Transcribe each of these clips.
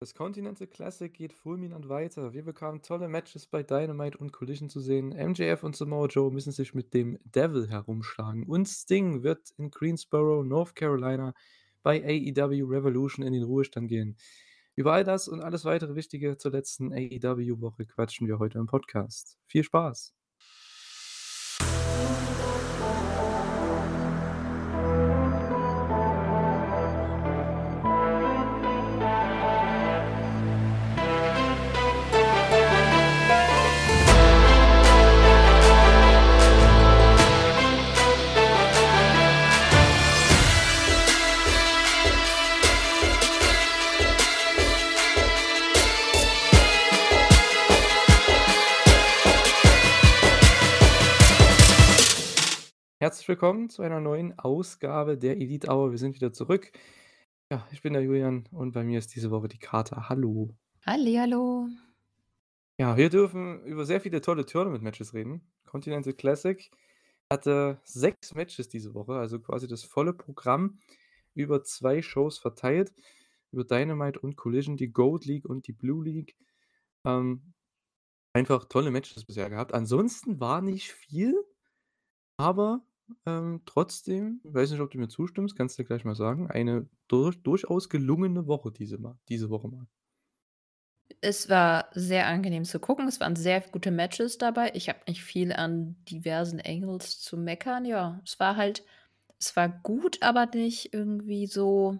Das Continental Classic geht fulminant weiter. Wir bekamen tolle Matches bei Dynamite und Collision zu sehen. MJF und Samoa Joe müssen sich mit dem Devil herumschlagen. Und Sting wird in Greensboro, North Carolina bei AEW Revolution in den Ruhestand gehen. Über all das und alles weitere Wichtige zur letzten AEW-Woche quatschen wir heute im Podcast. Viel Spaß! Herzlich willkommen zu einer neuen Ausgabe der Elite Hour. Wir sind wieder zurück. Ja, ich bin der Julian und bei mir ist diese Woche die Kater. Hallo. Hallihallo. Ja, wir dürfen über sehr viele tolle Tournament-Matches reden. Continental Classic hatte sechs Matches diese Woche, also quasi das volle Programm über zwei Shows verteilt. Über Dynamite und Collision, die Gold League und die Blue League. Ähm, einfach tolle Matches bisher gehabt. Ansonsten war nicht viel, aber ähm, trotzdem, weiß nicht, ob du mir zustimmst, kannst du gleich mal sagen, eine durch durchaus gelungene Woche diese mal diese Woche mal. Es war sehr angenehm zu gucken. Es waren sehr gute Matches dabei. Ich habe nicht viel an diversen Angles zu meckern. Ja, es war halt es war gut, aber nicht irgendwie so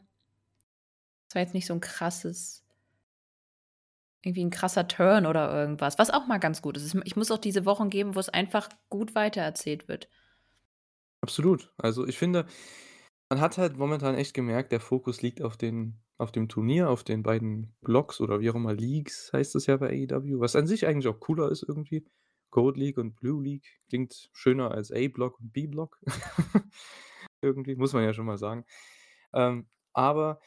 es war jetzt nicht so ein krasses irgendwie ein krasser Turn oder irgendwas, was auch mal ganz gut ist. ich muss auch diese Wochen geben, wo es einfach gut weitererzählt wird. Absolut. Also, ich finde, man hat halt momentan echt gemerkt, der Fokus liegt auf den auf dem Turnier, auf den beiden Blocks oder wie auch immer, Leagues heißt es ja bei AEW, was an sich eigentlich auch cooler ist irgendwie. Gold League und Blue League klingt schöner als A-Block und B-Block. Irgendwie, muss man ja schon mal sagen. Ähm, aber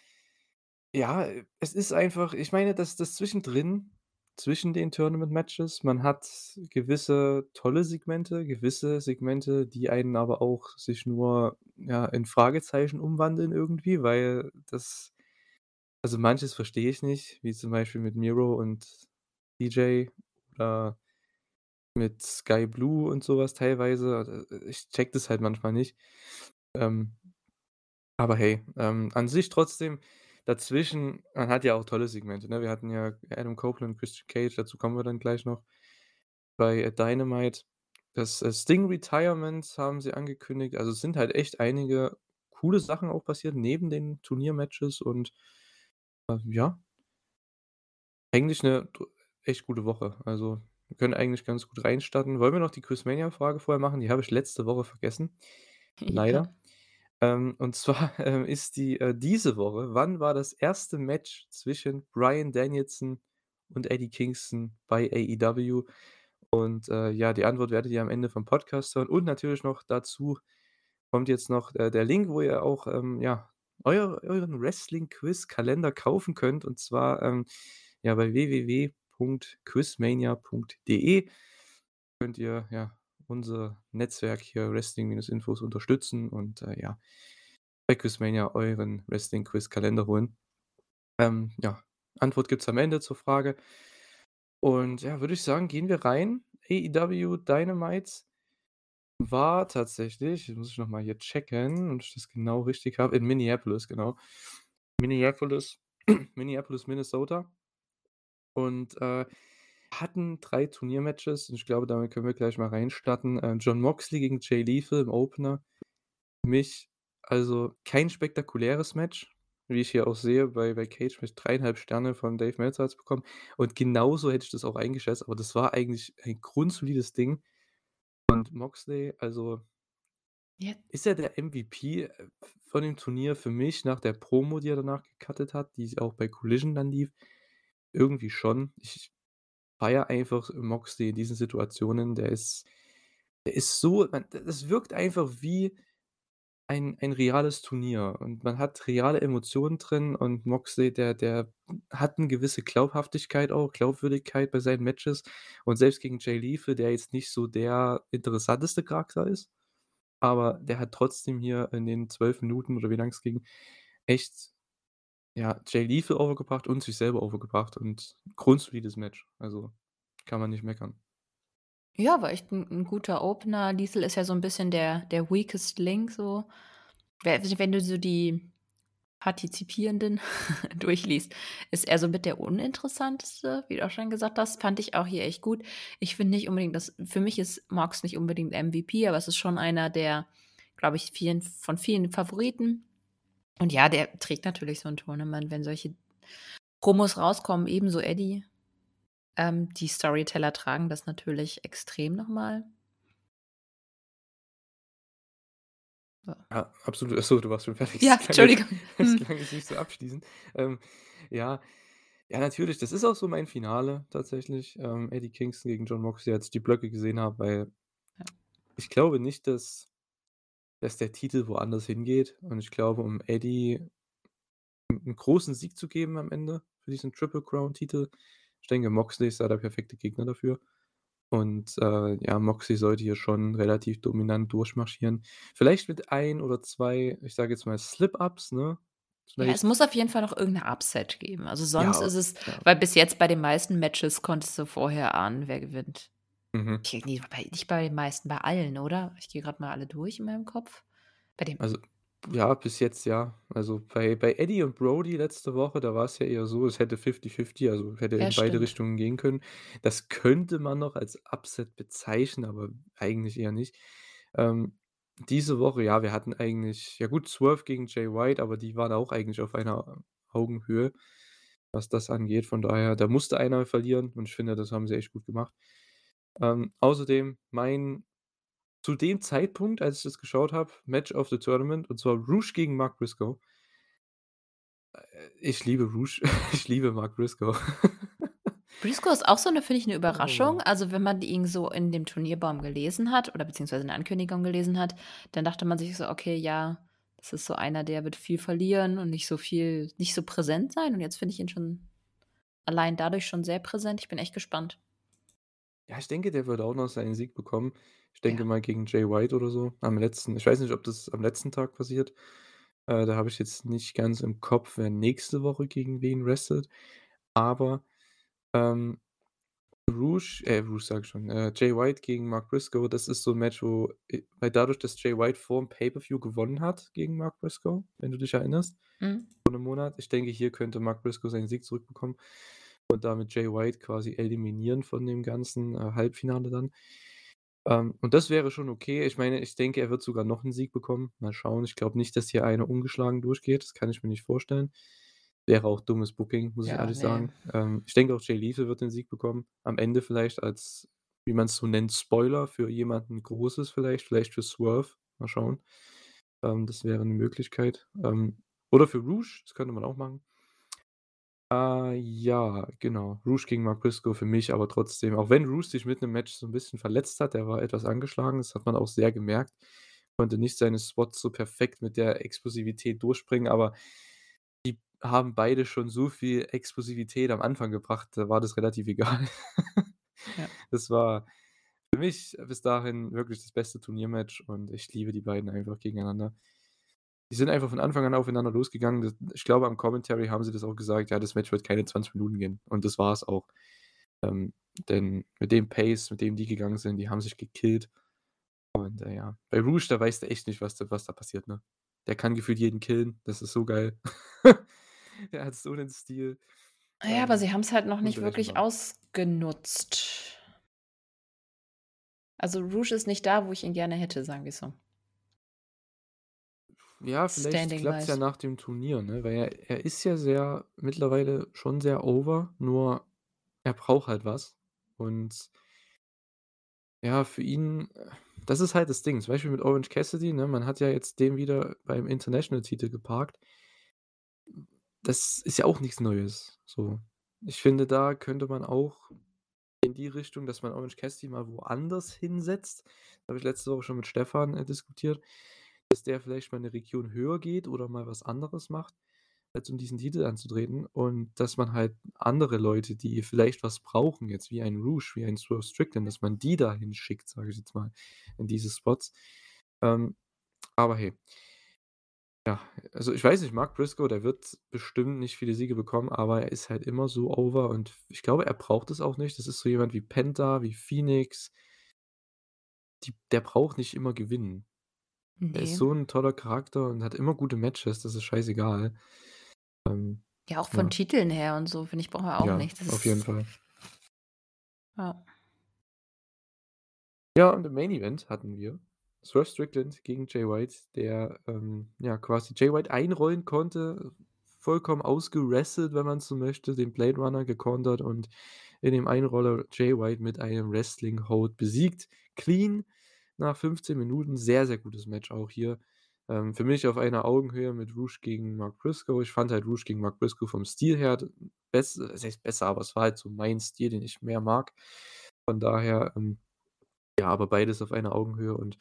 ja, es ist einfach ich meine, dass das zwischendrin zwischen den Tournament-Matches. Man hat gewisse tolle Segmente, gewisse Segmente, die einen aber auch sich nur, ja, in Fragezeichen umwandeln irgendwie, weil das also manches verstehe ich nicht, wie zum Beispiel mit Miro und DJ oder mit Sky Blue und sowas teilweise. Äh, ich check das halt manchmal nicht. Ähm, aber hey, ähm, an sich trotzdem Dazwischen man hat ja auch tolle Segmente, ne? Wir hatten ja Adam Copeland, Christian Cage, dazu kommen wir dann gleich noch. Bei, äh, Dynamite das, äh, Sting Retirement haben sie angekündigt. Also, es sind halt echt einige coole Sachen auch passiert neben den Turniermatches und, äh, ja eigentlich eine echt gute Woche. Also, wir können eigentlich ganz gut reinstarten. Wollen wir noch die Chris Mania-Frage vorher machen? Die habe ich letzte Woche vergessen, leider. Ähm, und zwar, ähm, ist die äh, diese Woche wann war das erste Match zwischen Bryan Danielson und Eddie Kingston bei AEW? Und, äh, ja, die Antwort werdet ihr am Ende vom Podcast hören und natürlich noch dazu kommt jetzt noch, äh, der Link, wo ihr auch, ähm, ja, euer euren Wrestling-Quiz-Kalender kaufen könnt und zwar, ähm, ja, bei www.quizmania.de könnt ihr, ja unser Netzwerk hier Wrestling-Infos unterstützen und, äh, ja, bei Quizmania euren Wrestling-Quiz-Kalender holen. Ähm, ja, Antwort gibt's am Ende zur Frage. Und ja, würde ich sagen, gehen wir rein. AEW Dynamite war tatsächlich muss ich noch mal hier checken, ob ich das genau richtig habe, in Minneapolis, genau. Minneapolis Minneapolis, Minnesota. Und, äh hatten drei Turniermatches und ich glaube, damit können wir gleich mal reinstarten. Äh, Jon Moxley gegen Jay Lethal im Opener. Für mich also kein spektakuläres Match, wie ich hier auch sehe bei bei Cage mit 3,5 Sterne von Dave Meltzer hat's bekommen und genauso hätte ich das auch eingeschätzt, aber das war eigentlich ein grundsolides Ding. Und Moxley, also Ja. ist er der MVP, äh, von dem Turnier für mich nach der Promo, die er danach gecuttet hat, die auch bei Collision dann lief? Irgendwie schon. Ich feiere einfach Moxley in diesen Situationen. Der ist der ist so man das wirkt einfach wie ein ein reales Turnier und man hat reale Emotionen drin und Moxley, der der hat 'ne gewisse Glaubhaftigkeit auch, Glaubwürdigkeit bei seinen Matches und selbst gegen Jay Lethal, der jetzt nicht so der interessanteste Charakter ist, aber der hat trotzdem hier in den 12 Minuten oder wie lang es ging, echt Ja, Jay Lethal overgebracht und sich selber overgebracht und grundsolides Match. Also, kann man nicht meckern. Ja, war echt 'n 'n guter Opener. Lethal ist ja so 'n bisschen der der weakest link so. We wenn du so die Partizipierenden durchliest, ist er so mit der uninteressanteste, wie du auch schon gesagt hast. Fand ich auch hier echt gut. Ich finde nicht unbedingt, dass für mich ist Mox nicht unbedingt MVP, aber es ist schon einer der, glaube ich, vielen von vielen Favoriten. Und ja, der trägt natürlich so 'n Tournament, wenn solche Promos rauskommen, ebenso Eddie. Ähm, die Storyteller tragen das natürlich extrem noch mal. Ja. Absolut. Ach so, du warst schon fertig. Ja, Das klang jetzt Entschuldigung. das klang jetzt nicht so abschließend. Ähm, ja. Ja, natürlich, das ist auch so mein Finale tatsächlich, ähm, Eddie Kingston gegen Jon Moxley, als ich die Blöcke gesehen habe, weil Ja. ich glaube nicht, dass dass der Titel woanders hingeht. Und ich glaube, um Eddie 'n 'n großen Sieg zu geben am Ende für diesen Triple Crown Titel ich denke, Moxley ist da der perfekte Gegner dafür. Und, äh, ja, Moxley sollte hier schon relativ dominant durchmarschieren. Vielleicht mit 1 oder 2, ich sage jetzt mal Slip-Ups, ne? Ja, es muss auf jeden Fall noch irgend 'ne Upset geben. Also, sonst Ja, ist es ja. weil bis jetzt bei den meisten Matches konntest du vorher ahnen, wer gewinnt. Mhm. Okay, ne, bei nicht bei den meisten, bei allen, oder? Ich gehe grad mal alle durch in meinem Kopf. Bei dem Also, ja, bis jetzt ja. Also, bei bei Eddie und Brody letzte Woche, da war's ja eher so, es hätte 50-50, also, hätte Ja, in beide stimmt. Richtungen gehen können. Das könnte man noch als Upset bezeichnen, aber eigentlich eher nicht. Ähm, diese Woche, ja, wir hatten eigentlich ja gut, Swerve gegen Jay White, aber die waren auch eigentlich auf einer Augenhöhe, was das angeht. Von daher, da musste einer verlieren und ich finde, das haben sie echt gut gemacht. Ähm, außerdem mein zu dem Zeitpunkt, als ich das geschaut habe, Match of the Tournament, und zwar Rush gegen Mark Briscoe. Äh, ich liebe Rush. Ich liebe Mark Briscoe. Briscoe ist auch so 'ne finde ich 'ne Oh, Überraschung. Mann. Also, wenn man ihn so in dem Turnierbaum gelesen hat oder beziehungsweise in der Ankündigung gelesen hat, dann dachte man sich so: „Okay, ja, das ist so einer, der wird viel verlieren und nicht so viel nicht so präsent sein.“ Und jetzt finde ich ihn schon allein dadurch schon sehr präsent. Ich bin echt gespannt. Ja, ich denke, der wird auch noch seinen Sieg bekommen. Ich denke Ja. mal gegen Jay White oder so am letzten ich weiß nicht, ob das am letzten Tag passiert. Äh, da habe ich jetzt nicht ganz im Kopf, wer nächste Woche gegen wen wrestelt. Aber, ähm, Rush äh, Rush sage ich schon, äh, Jay White gegen Mark Briscoe, das ist so 'n Match, wo äh, weil dadurch, dass Jay White vorm Pay-per-View gewonnen hat gegen Mark Briscoe, wenn du dich erinnerst, Mhm. vor 'nem Monat. Ich denke, hier könnte Mark Briscoe seinen Sieg zurückbekommen und damit Jay White quasi eliminieren von dem ganzen, äh, Halbfinale dann. Ähm, und das wäre schon okay. Ich meine, ich denke, er wird sogar noch 'n Sieg bekommen. Mal schauen. Ich glaube nicht, dass hier einer ungeschlagen durchgeht. Das kann ich mir nicht vorstellen. Wäre auch dummes Booking, muss ich Ja, ehrlich ne. sagen. Ähm, ich denke auch, Jay Lethal wird den Sieg bekommen. Am Ende vielleicht als, wie man's so nennt, Spoiler für jemanden Großes vielleicht, vielleicht für Swerve. Mal schauen. Ähm, das wäre 'ne Möglichkeit. Ähm, oder für Rush, das könnte man auch machen. Äh, ja, genau. Rush gegen Mark Briscoe für mich, aber trotzdem, auch wenn Rush sich mitten im Match so 'n bisschen verletzt hat, der war etwas angeschlagen, das hat man auch sehr gemerkt. Konnte nicht seine Spots so perfekt mit der Explosivität durchbringen, aber die haben beide schon so viel Explosivität am Anfang gebracht, da war das relativ egal. Ja. Das war für mich bis dahin wirklich das beste Turniermatch und ich liebe die beiden einfach gegeneinander. Die sind einfach von Anfang an aufeinander losgegangen. D ich glaube, am Commentary haben sie das auch gesagt: „Ja, das Match wird keine 20 Minuten gehen.“ Und das war's auch. Ähm, denn mit dem Pace, mit dem die gegangen sind, die haben sich gekillt. Und, äh, ja, bei Rush, da weißt du echt nicht, was da was da passiert, ne? Der kann gefühlt jeden killen. Das ist so geil. Der hat so 'nen Stil. Ja, aber Ähm, sie haben's halt noch nicht wirklich unberechenbar. ausgenutzt. Also, Rush ist nicht da, wo ich ihn gerne hätte, sagen wir so. Ja, vielleicht Standing klappt's ja nach dem Turnier, ne? Weil er er ist ja sehr mittlerweile schon sehr over, nur er braucht halt was. Und ja, für ihn äh, das ist halt das Ding. Zum Beispiel mit Orange Cassidy, ne? Man hat ja jetzt den wieder beim International-Titel geparkt. Das ist ja auch nix Neues, so. Ich finde, da könnte man auch in die Richtung, dass man Orange Cassidy mal woanders hinsetzt. Habe ich letzte Woche schon mit Stefan, äh, diskutiert, dass der vielleicht mal 'ne Region höher geht oder mal was anderes macht, als um diesen Titel anzutreten. Und dass man halt andere Leute, die vielleicht was brauchen jetzt, wie ein Rush, wie ein Swerve Strickland, dass man die da hinschickt, sage ich jetzt mal, in diese Spots. Ähm, aber hey Ja, also ich weiß nicht, Mark Briscoe, der wird bestimmt nicht viele Siege bekommen, aber er ist halt immer so over und ich glaube, er braucht es auch nicht. Das ist so jemand wie Penta, wie Phoenix. Die der braucht nicht immer gewinnen. Er ist so 'n toller Charakter und hat immer gute Matches, das ist scheißegal. Ähm, Ja, auch von ja. Titeln her und so, finde ich, braucht er auch Ja, nicht. Das auf jeden Fall. Ja. Ja, und im Main Event hatten wir Swerve Strickland gegen Jay White, der, ähm, ja, quasi Jay White einrollen konnte, vollkommen ausgewrestelt, wenn man so möchte, den Blade Runner gekontert und in dem Einroller Jay White mit einem Wrestling Hold besiegt. Clean nach 15 Minuten. Sehr, sehr gutes Match auch hier. Ähm, für mich auf einer Augenhöhe mit Rush gegen Mark Briscoe. Ich fand halt Rush gegen Mark Briscoe vom Stil her d bess was heißt besser, aber es war halt so mein Stil, den ich mehr mag. Von daher, ähm, ja, aber beides auf einer Augenhöhe und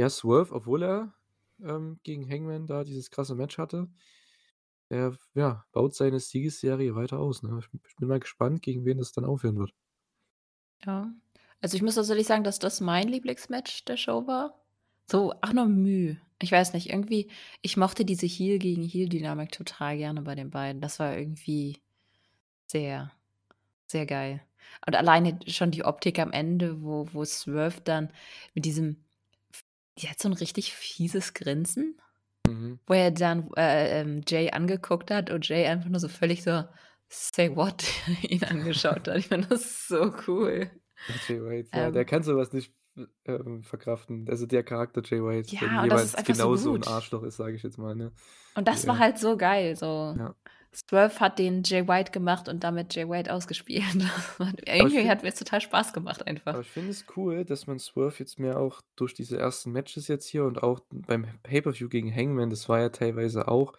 ja, Swerve, obwohl er, ähm, gegen Hangman da dieses krasse Match hatte, er ja, baut seine Siegesserie weiter aus, ne? Ich bin mal gespannt, gegen wen das dann aufhören wird. Ja. Also, ich muss tatsächlich sagen, dass das mein Lieblingsmatch der Show war. So ach no, Mühe. Ich weiß nicht, irgendwie ich mochte diese Heel-gegen-Heel-Dynamik total gerne bei den beiden. Das war irgendwie sehr, sehr geil. Und alleine schon die Optik am Ende, wo wo Swerve dann mit diesem die hat so 'n richtig fieses Grinsen, Mhm. wo er dann, äh, ähm, Jay angeguckt hat und Jay einfach nur so völlig so: „Say what?“ ihn angeschaut hat. Ich fand das so cool. Jay White, ja, der Ähm kann so was nicht, ähm, verkraften. Also, der Charakter Jay White, Ja, einfach so genauso 'n gut. Arschloch ist, sage ich jetzt mal, ne? Und das war er. halt so geil, so. Ja. Swerve hat den Jay White gemacht und damit Jay White ausgespielt. Irgendwie finde hat mir's total Spaß gemacht einfach. aber ich finde es cool, dass man Swerve jetzt mehr auch durch diese ersten Matches jetzt hier und auch beim Pay-per-View gegen Hangman, das war ja teilweise auch,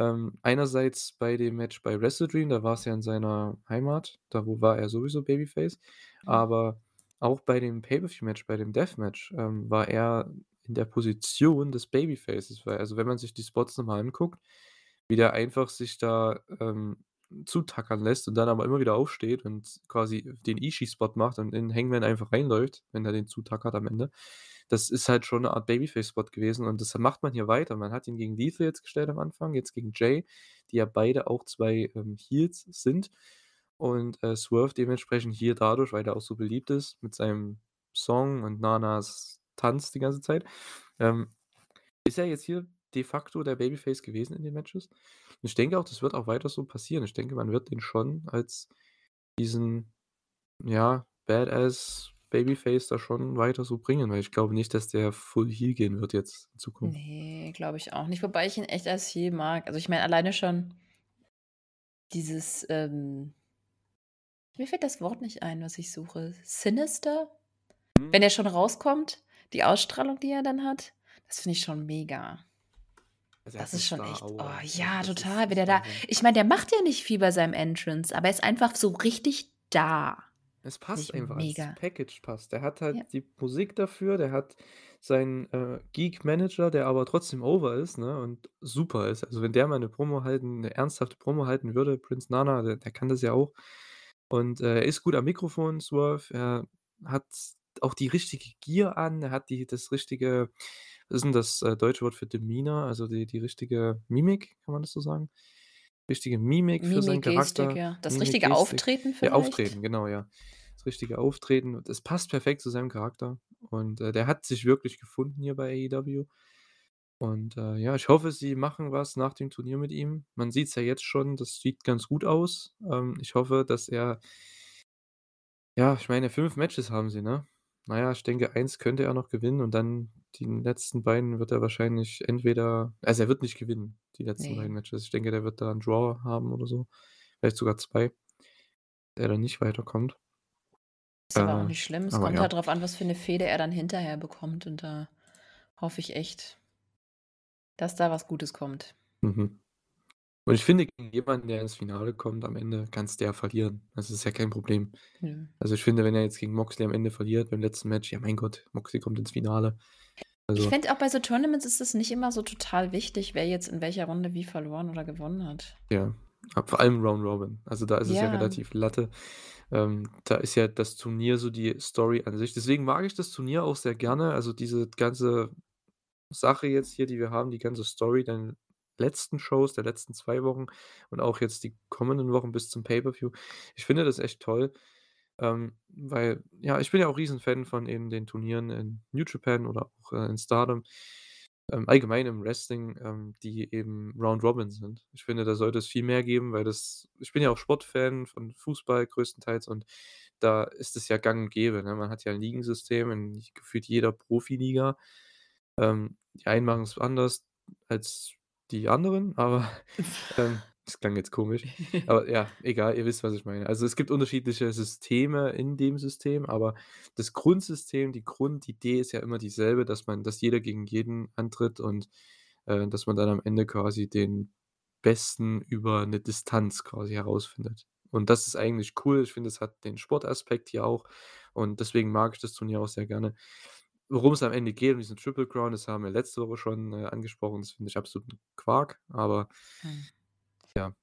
ähm, einerseits bei dem Match bei Wrestle Dream, da war's ja in seiner Heimat, da wo war er sowieso Babyface. Aber auch bei dem Pay-per-View-Match, bei dem Deathmatch, ähm, war er in der Position des Babyfaces, weil also, wenn man sich die Spots noch mal anguckt, wie der einfach sich da, ähm, zutackern lässt und dann aber immer wieder aufsteht und quasi den Ishii-Spot macht und in Hangman einfach reinläuft, wenn er den zutackert am Ende. Das ist halt schon 'ne Art Babyface-Spot gewesen und das macht man hier weiter. Man hat ihn gegen Lethal jetzt gestellt am Anfang, jetzt gegen Jay, die ja beide auch 2, ähm, Heels sind und, äh, Swerve dementsprechend hier dadurch, weil der auch so beliebt ist mit seinem Song und Nanas Tanz die ganze Zeit, ähm, ist er jetzt hier de facto der Babyface gewesen in den Matches. Und ich denke auch, das wird auch weiter so passieren. Ich denke, man wird den schon als diesen, ja, Badass Babyface da schon weiter so bringen, weil ich glaube nicht, dass der Full Heel gehen wird jetzt in Zukunft. Ne, glaube ich auch nicht, wobei ich ihn echt als Heel mag. Also, ich meine alleine schon dieses, ähm mir fällt das Wort nicht ein, was ich suche. Sinister? Wenn Mhm. er schon rauskommt, die Ausstrahlung, die er dann hat, das finde ich schon mega. Also, Das ist schon echt oh ja, das total, wie der da ich meine, der macht ja nicht viel bei seinem Entrance, aber er ist einfach so richtig da. Es passt einfach, mega. Package passt. Der hat Ja. halt die Musik dafür, der hat seinen, äh, Geek-Manager, der aber trotzdem over ist, ne, und super ist. Also, wenn der mal 'ne Promo halten 'ne ernsthafte Promo halten würde, Prince Nana, der der kann das ja auch. Und, äh, er ist gut am Mikrofon, Swerve. Er hat auch die richtige Gear an. Er hat die das richtige was ist 'n das, äh, deutsche Wort für Demeanor? Also, die die richtige Mimik, kann man das so sagen? Richtige Mimik für seinen Gestik, Charakter. ja. Das Mimik, richtige Gestik. Auftreten Ja, vielleicht? Auftreten, genau, ja. Das richtige Auftreten. Das passt perfekt zu seinem Charakter und, äh, der hat sich wirklich gefunden hier bei AEW. Und, äh, ja, ich hoffe, sie machen was nach dem Turnier mit ihm. Man sieht's ja jetzt schon, das sieht ganz gut aus. Ähm, ich hoffe, dass er Ja, ich meine, 5 Matches haben sie, ne? Na ja, ich denke, 1 könnte er noch gewinnen und dann die letzten beiden wird er wahrscheinlich entweder also, er wird nicht gewinnen, die letzten beiden Ne. Matches. Ich denke, der wird da 'n Draw haben oder so, vielleicht sogar 2, der dann nicht weiterkommt. Ist aber auch Äh, nicht schlimm. Es kommt ja. halt drauf an, was für 'ne Fehde er dann hinterher bekommt und da hoffe ich echt dass da was Gutes kommt. Mhm. Und ich finde, gegen jemanden, der ins Finale kommt am Ende, kann's der verlieren. Das ist ja kein Problem. Nö. Also, ich finde, wenn er jetzt gegen Moxley am Ende verliert beim letzten Match, ja, mein Gott, Moxley kommt ins Finale. Ich Also finde auch bei so Tournaments ist es nicht immer so total wichtig, wer jetzt in welcher Runde wie verloren oder gewonnen hat. Ja, vor allem Round Robin. Also, da ist es ja Ja. relativ Latte. Ähm, da ist ja das Turnier so die Story an sich. Deswegen mag ich das Turnier auch sehr gerne. Also, diese ganze Sache jetzt hier, die wir haben, die ganze Story der letzten Shows, der letzten 2 Wochen und auch jetzt die kommenden Wochen bis zum Pay-per-View. Ich finde das echt toll, ähm, weil ja, ich bin ja auch Riesenfan von eben den Turnieren in New Japan oder auch, äh, in Stardom, ähm, allgemein im Wrestling, ähm, die eben Round Robin sind. Ich finde, da sollte es viel mehr geben, weil das ich bin ja auch Sportfan von Fußball größtenteils und da ist es ja gang und gäbe, ne? Man hat ja 'n Ligensystem in gefühlt jeder Profiliga. Ähm, die einen machen's anders als die anderen, aber, ähm das klang jetzt komisch. Aber ja, egal, ihr wisst, was ich meine. Also, es gibt unterschiedliche Systeme in dem System, aber das Grundsystem, die Grundidee ist ja immer dieselbe, dass man dass jeder gegen jeden antritt und, äh, dass man dann am Ende quasi den Besten über 'ne Distanz quasi herausfindet. Und das ist eigentlich cool. Ich finde, es hat den Sportaspekt hier auch und deswegen mag ich das Turnier auch sehr gerne. Worum's am Ende geht, um diesen Triple Crown, das haben wir letzte Woche schon, äh, angesprochen. Das finde ich absoluten Quark, aber Mhm. ja.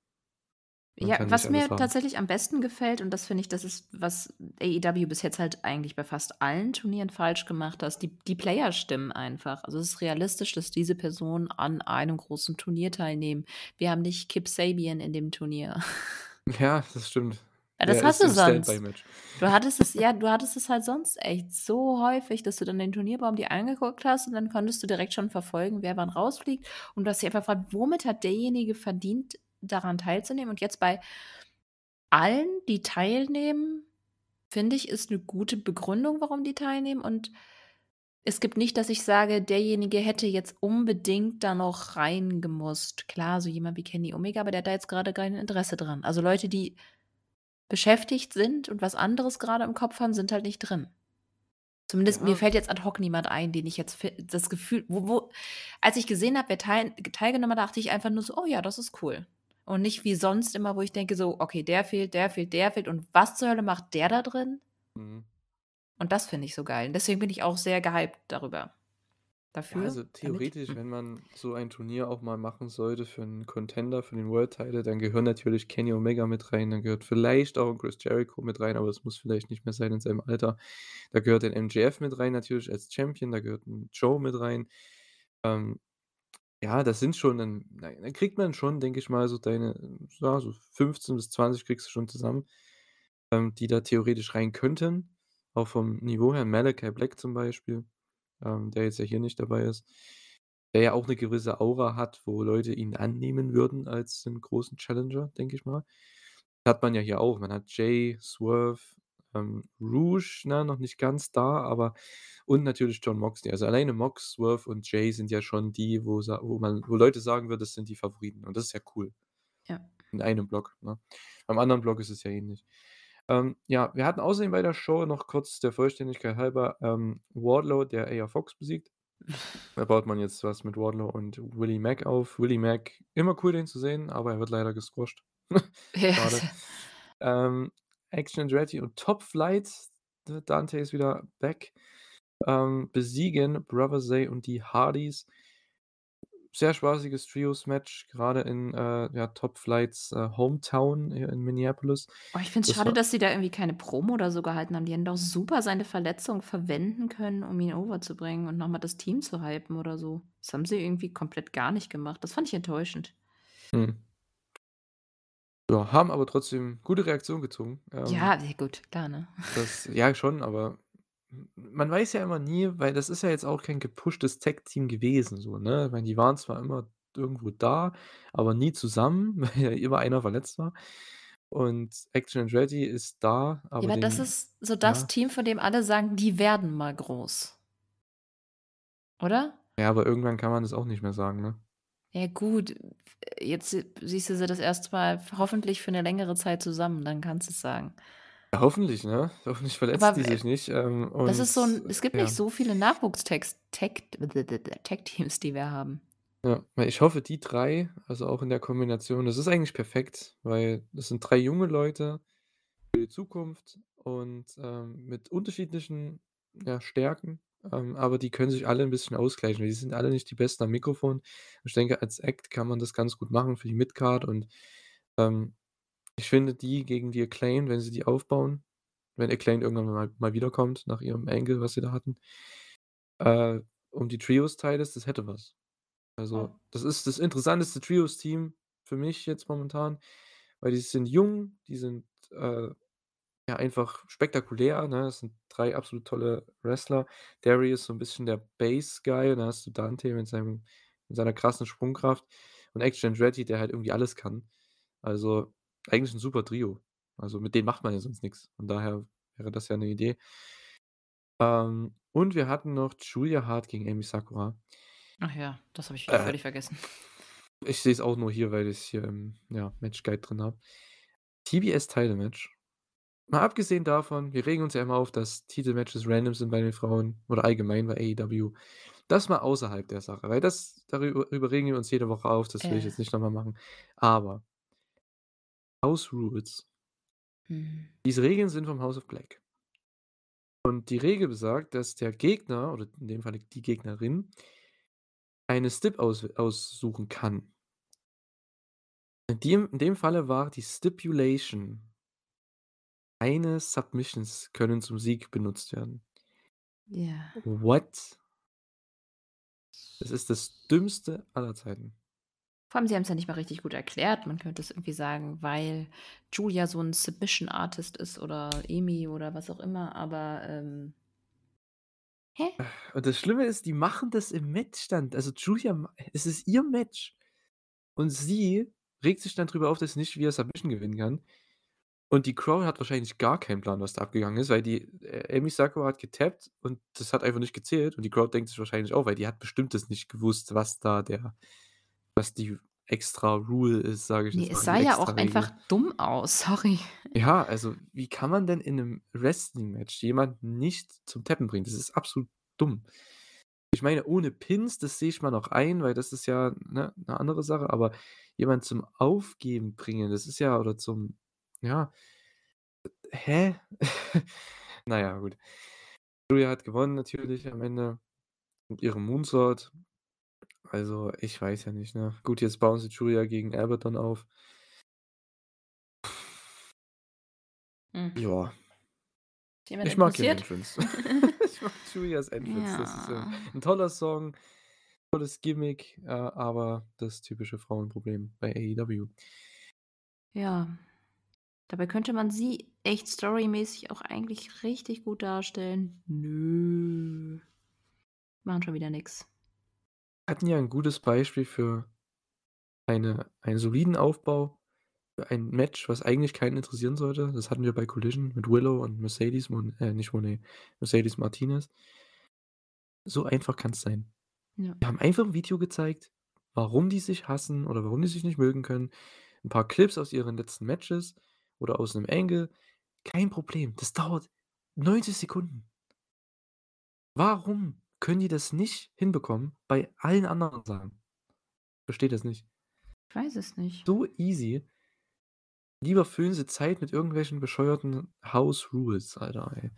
Ja, was mir haben. tatsächlich am besten gefällt und das finde ich, das ist, was AEW bis jetzt halt eigentlich bei fast allen Turnieren falsch gemacht hat, die die Player stimmen einfach. Also, es ist realistisch, dass diese Personen an einem großen Turnier teilnehmen. Wir haben nicht Kip Sabian in dem Turnier. Ja, das stimmt. Ja, das Der hast du sonst. Du hattest es ja, du hattest es halt sonst echt so häufig, dass du dann den Turnierbaum dir angeguckt hast und dann konntest du direkt schon verfolgen, wer wann rausfliegt und du hast dich einfach gefragt: „Womit hat derjenige verdient, daran teilzunehmen?“ Und jetzt bei allen, die teilnehmen, finde ich, ist 'ne gute Begründung, warum die teilnehmen und es gibt nicht, dass ich sage, derjenige hätte jetzt unbedingt da noch reingemusst. Klar, so jemand wie Kenny Omega, aber der hat da jetzt grade kein Interesse dran. Also, Leute, die beschäftigt sind und was anderes grade im Kopf haben, sind halt nicht drin. Zumindest mir Ja. fällt jetzt ad hoc niemand ein, den ich jetzt das Gefühl wo wo als ich gesehen habe, wer teil teilgenommen hat, dachte ich einfach nur so: „Oh ja, das ist cool.“ Und nicht wie sonst immer, wo ich denke so: „Okay, der fehlt, der fehlt, der fehlt und was zur Hölle macht der da drin?“ Mhm. Und das finde ich so geil. Und deswegen bin ich auch sehr gehypt darüber. Ja, Dafür? also, Damit? theoretisch, Hm. wenn man so ein Turnier auch mal machen sollte für 'n Contender, für den World Title, dann gehören natürlich Kenny Omega mit rein, dann gehört vielleicht auch Chris Jericho mit rein, aber das muss vielleicht nicht mehr sein in seinem Alter. Da gehört ein MJF mit rein natürlich als Champion, da gehört 'n Joe mit rein. Ähm, ja, das sind schon dann dann kriegt man schon, denke ich mal, so deine ja, so 15 bis 20 kriegst du schon zusammen, ähm, die da theoretisch rein könnten, auch vom Niveau her. Malachi Black zum Beispiel, ähm, der jetzt ja hier nicht dabei ist, der ja auch 'ne gewisse Aura hat, wo Leute ihn annehmen würden als 'n großen Challenger, denke ich mal. Hat man ja hier auch. Man hat Jay, Swerve, ähm, Rouge, ne, noch nicht ganz da, aber und natürlich Jon Moxley. Also, alleine Mox, Swerve und Jay sind ja schon die, wo wo man wo Leute sagen würden, das sind die Favoriten und das ist ja cool. Ja. In einem Block, ne? Beim anderen Block ist es ja ähnlich. Ähm, ja, wir hatten außerdem bei der Show noch kurz der Vollständigkeit halber, ähm, Wardlow, der AR Fox besiegt. Da baut man jetzt was mit Wardlow und Willie Mack auf. Willie Mack, immer cool, den zu sehen, aber er wird leider gesquashed. Ja. Schade. Ähm, Action Andretti und Top Flight, Dante ist wieder back, ähm, besiegen Brother Zay und die Hardys. Sehr spaßiges Trios-Match, grade in, äh, ja, Top Flights, äh, Hometown hier in Minneapolis. Oh, ich finde es Das schade, dass sie da irgendwie keine Promo oder so gehalten haben. Die hätten doch super seine Verletzung verwenden können, um ihn over zu bringen und noch mal das Team zu hypen oder so. Das haben sie irgendwie komplett gar nicht gemacht. Das fand ich enttäuschend. Mhm. Ja, haben aber trotzdem gute Reaktion gezogen. Ja, Ähm ne, gut, klar, ne? das ja, schon, aber man weiß ja immer nie, weil das ist ja jetzt auch kein gepushtes Tag-Team gewesen so, ne? Ich meine, die waren zwar immer irgendwo da, aber nie zusammen, weil ja immer einer verletzt war. Und Action Andretti ist da, Ja, aber aber das den ist so das ja. Team, von dem alle sagen, die werden mal groß. Oder? Ja, aber irgendwann kann man das auch nicht mehr sagen, ne? Ja gut, jetzt siehst du sie das 1. Mal hoffentlich für 'ne längere Zeit zusammen, dann kannst du's sagen. Ja, hoffentlich, ne? Hoffentlich verletzt Aber die sich nicht, ähm, das und ist so 'n es gibt nicht ja. so viele Tag-Teams, die wir haben. Ja, ich hoffe, die 3, also auch in der Kombination das ist eigentlich perfekt, weil das sind 3 junge Leute für die Zukunft und, ähm, mit unterschiedlichen, ja, Stärken, ähm, aber die können sich alle 'n bisschen ausgleichen, weil die sind alle nicht die Besten am Mikrofon. Ich denke, als Act kann man das ganz gut machen für die Midcard und, ähm, ich finde die gegen die Acclaimed, wenn sie die aufbauen wenn Acclaimed irgendwann mal mal wiederkommt nach ihrem Angle, was sie da hatten äh um die Trios-Titles, das hätte was. Also, das ist das interessanteste Trios-Team für mich jetzt momentan, weil die sind jung, die sind, äh, ja, einfach spektakulär, ne? Das sind 3 absolut tolle Wrestler. Derrick ist so 'n bisschen der Base-Guy und dann hast du Dante mit seinem mit seiner krassen Sprungkraft und Action Andretti, der halt irgendwie alles kann. Also, eigentlich 'n super Trio. Also, mit denen macht man ja sonst nix. Von daher wäre das ja 'ne Idee. Ähm, und wir hatten noch Julia Hart gegen Emi Sakura. Ach ja, das habe ich Äh völlig vergessen. Ich sehe es auch nur hier, weil ich's hier im, ja, Match Guide drin habe. TBS Title Match. Mal abgesehen davon, wir regen uns ja immer auf, dass Titelmatches random sind bei den Frauen oder allgemein bei AEW. Das mal außerhalb der Sache, weil das darüber regen wir uns jede Woche auf, das will ich Äh. jetzt nicht noch mal machen. Aber House Rules. Mhm. Diese Regeln sind vom House of Black. Und die Regel besagt, dass der Gegner oder in dem Falle die Gegnerin eine Stip aus aussuchen kann. In dem in dem Falle war die Stipulation keine Submissions können zum Sieg benutzt werden. Ja. What? Es ist das Dümmste aller Zeiten. Vor allem, sie haben's ja nicht mal richtig gut erklärt. Man könnte es irgendwie sagen, weil Julia so 'n Submission Artist ist oder Emi oder was auch immer, aber, ähm hä? Und das Schlimme ist, die machen das im Match dann. Also, Julia es ist ihr Match. Und sie regt sich dann drüber auf, dass sie nicht via Submission gewinnen kann. Und die Crowd hat wahrscheinlich gar keinen Plan, was da abgegangen ist, weil die äh, Emi Sakura hat getappt und das hat einfach nicht gezählt und die Crowd denkt sich wahrscheinlich auch, weil die hat bestimmt das nicht gewusst, was da der was die extra Rule ist, sage ich Ne, jetzt es mal, sah die ja auch Extraregel. einfach dumm aus, sorry. Ja, also, wie kann man denn in 'nem Wrestling-Match jemanden nicht zum Tappen bringen? Das ist absolut dumm. Ich meine, ohne Pins, das sehe ich mal noch ein, weil das ist ja, ne, 'ne andere Sache, aber jemanden zum Aufgeben bringen, das ist ja oder zum ja. Hä? Na ja, gut. Julia hat gewonnen natürlich am Ende mit ihrem Moonsault. Also, ich weiß ja nicht, ne? Gut, jetzt bauen sie Julia gegen Abaddon auf. Hm. Ja. Ich mag ihren? Entrance. Ich mag Julias Entrance. Das ist, äh, Ja. 'n toller Song, tolles Gimmick, äh, aber das typische Frauenproblem bei AEW. Ja. Dabei könnte man sie echt storymäßig auch eigentlich richtig gut darstellen. Nö. Machen schon wieder nix. Hatten ja 'n gutes Beispiel für eine einen soliden Aufbau für ein Match, was eigentlich keinen interessieren sollte. Das hatten wir bei Collision mit Willow und Mercedes Mon äh, nicht Moné, Mercedes Martinez. So einfach kann's sein. Ja. Wir haben einfach 'n Video gezeigt, warum die sich hassen oder warum die sich nicht mögen können. 'N paar Clips aus ihren letzten Matches oder aus 'nem Angle. Kein Problem. Das dauert 90 Sekunden. Warum können die das nicht hinbekommen bei allen anderen Sachen? Verstehe das nicht. Ich weiß es nicht. So easy. Lieber füllen sie Zeit mit irgendwelchen bescheuerten House Rules, Alter, ey.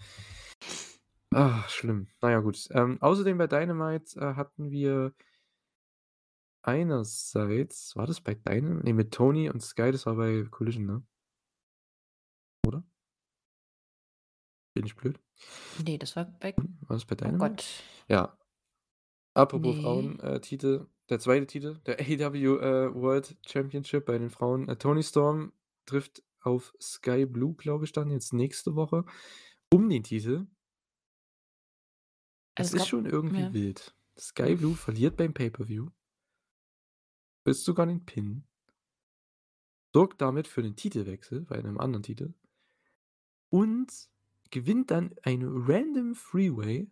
Ah, schlimm. Na ja, gut. Ähm, außerdem bei Dynamite, äh, hatten wir einerseits war das bei Dynam ne, mit Tony und Sky, das war bei Collision, ne? Oder? Bin ich blöd? Ne, das war bei war das bei oh Dynamite? Gott. Ja. Apropos Ne. Frauen äh, der 2. Titel, der AEW, äh, World Championship bei den Frauen. Äh, Toni Storm trifft auf Skye Blue, glaube ich, dann jetzt nächste Woche um den Titel. Also, Es es ist gab schon irgendwie ja. wild. Skye Blue verliert beim Pay-per-View. Kriegt sogar den Pin. Sorgt damit für den Titelwechsel bei 'nem anderen Titel. Und gewinnt dann ein random Three-Way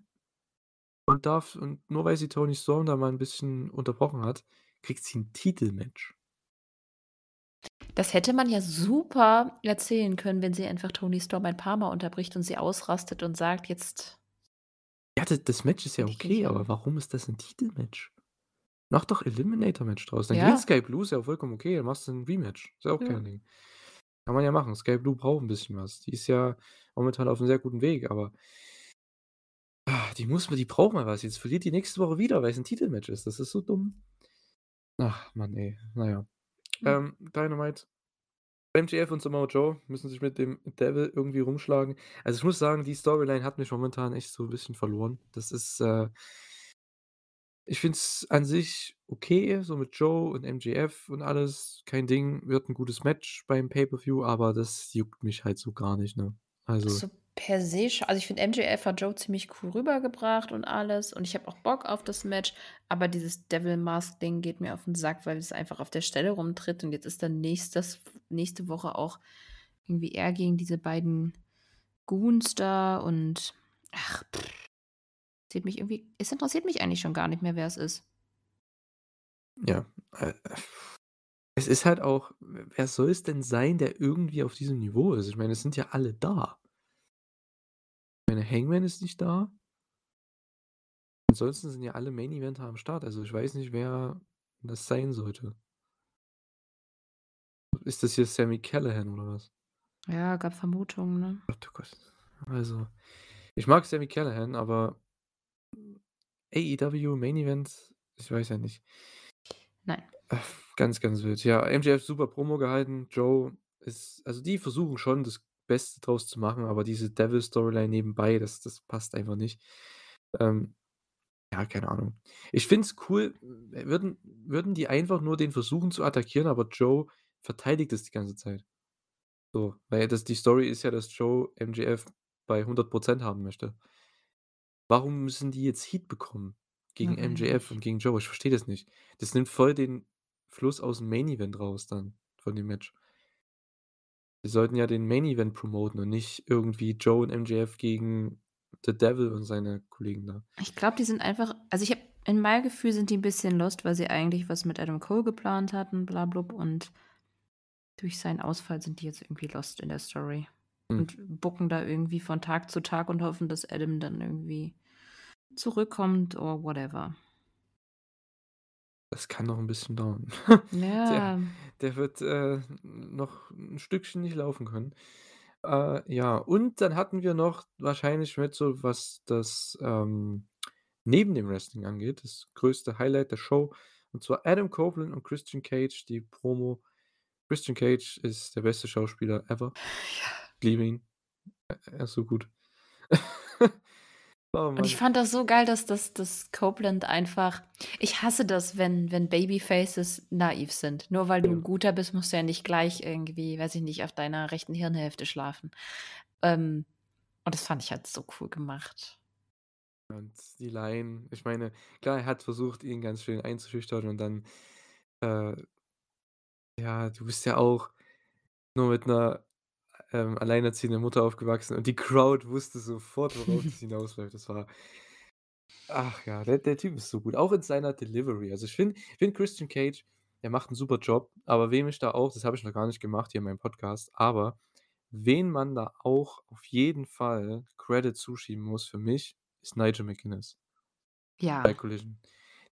und darf und nur weil sie Toni Storm da mal 'n bisschen unterbrochen hat, kriegt sie 'n Titelmatch. Das hätte man ja super erzählen können, wenn sie einfach Toni Storm ein paarmal unterbricht und sie ausrastet und sagt: „Jetzt“ Ja, d das Match ist ja „biete ich okay, aber an.“ warum ist das 'n Titelmatch? Mach doch Eliminator-Match draus. Dann gewinnt Ja. Skye Blue, ist ja auch vollkommen okay, dann machst du 'n Rematch. Ist ja auch Ja. kein Ding. Kann man ja machen. Skye Blue braucht 'n bisschen was. Die ist ja momentan auf'm sehr guten Weg, aber ah, die muss mal die braucht mal was. Jetzt verliert die nächste Woche wieder, weil's 'n Titelmatch ist. Das ist so dumm. Ach Mann, ey. Na ja. Hm. Ähm, Dynamite. MJF und Samoa Joe müssen sich mit dem Devil irgendwie rumschlagen. Also, ich muss sagen, die Storyline hat mich momentan echt so 'n bisschen verloren. Das ist, äh Ich finde es an sich okay, so mit Joe und MJF und alles, kein Ding, wird 'n gutes Match beim Pay-per-View, aber das juckt mich halt so gar nicht, ne? Also So per se sch also, ich finde, MJF hat Joe ziemlich cool rübergebracht und alles und ich habe auch Bock auf das Match, aber dieses Devil Mask Ding geht mir auf 'n Sack, weil es einfach auf der Stelle rumtritt und jetzt ist dann nächstes nächste Woche auch irgendwie er gegen diese beiden Goons da und ach, interessiert mich irgendwie es interessiert mich eigentlich schon gar nicht mehr, wer es ist. Ja, äh, es ist halt auch wer soll es denn sein, der irgendwie auf diesem Niveau ist? Ich meine, es sind ja alle da. Ich meine, Hangman ist nicht da. Ansonsten sind ja alle Main Eventer am Start. Also, ich weiß nicht, wer das sein sollte. Ist das hier Sami Callihan oder was? Ja, gab Vermutungen, ne? Gott, oh Gott. Also, ich mag Sami Callihan, aber AEW Main Event, ich weiß ja nicht. Nein. Ach, ganz, ganz wild. Ja, MJF super Promo gehalten. Joe ist also, die versuchen schon, das Beste draus zu machen, aber diese Devil-Storyline nebenbei, das das passt einfach nicht. Ähm, ja, keine Ahnung. Ich finde es cool, äh, würden würden die einfach nur den versuchen zu attackieren, aber Joe verteidigt es die ganze Zeit. So, weil das die Story ist ja, dass Joe MJF bei 100% haben möchte. Warum müssen die jetzt Heat bekommen gegen ich MJF und gegen Joe? Ich verstehe das nicht. Das nimmt voll den Fluss aus'm Main Event raus dann von dem Match. Die sollten ja den Main Event promoten und nicht irgendwie Joe und MJF gegen The Devil und seine Kollegen da. Ich glaube, die sind einfach also, ich habe in meinem Gefühl sind die 'n bisschen lost, weil sie eigentlich was mit Adam Cole geplant hatten, bla blub und durch seinen Ausfall sind die jetzt irgendwie lost in der Story Hm. und booken da irgendwie von Tag zu Tag und hoffen, dass Adam dann irgendwie zurückkommt or whatever. Das kann noch 'n bisschen dauern. Der Ja. der wird, äh, noch 'n Stückchen nicht laufen können. Äh, ja, und dann hatten wir noch wahrscheinlich mit so, was das, ähm, neben dem Wrestling angeht, das größte Highlight der Show, und zwar Adam Copeland und Christian Cage, die Promo. Christian Cage ist der beste Schauspieler ever. Ja. Liebe ihn. Er ist so gut. Oh Und ich fand das so geil, dass dass dass Copeland einfach ich hasse das, wenn wenn Babyfaces naiv sind. Nur weil du Ja. 'n Guter bist, musst du ja nicht gleich irgendwie, weiß ich nicht, auf deiner rechten Hirnhälfte schlafen. Ähm, und das fand ich halt so cool gemacht. Und die Line ich meine, klar, er hat versucht, ihn ganz schön einzuschüchtern und dann, äh „Ja, du bist ja auch nur mit 'ner, ähm, alleinerziehenden Mutter aufgewachsen.“ Und die Crowd wusste sofort, worauf das hinausläuft. Das war ach ja, der der Typ ist so gut, auch in seiner Delivery. Also, ich finde ich finde Christian Cage, der macht 'n super Job, aber wem ich da auch das habe ich noch gar nicht gemacht hier in meinem Podcast, aber wen man da auch auf jeden Fall Credit zuschieben muss für mich, ist Nigel McGuinness bei Ja. Collision.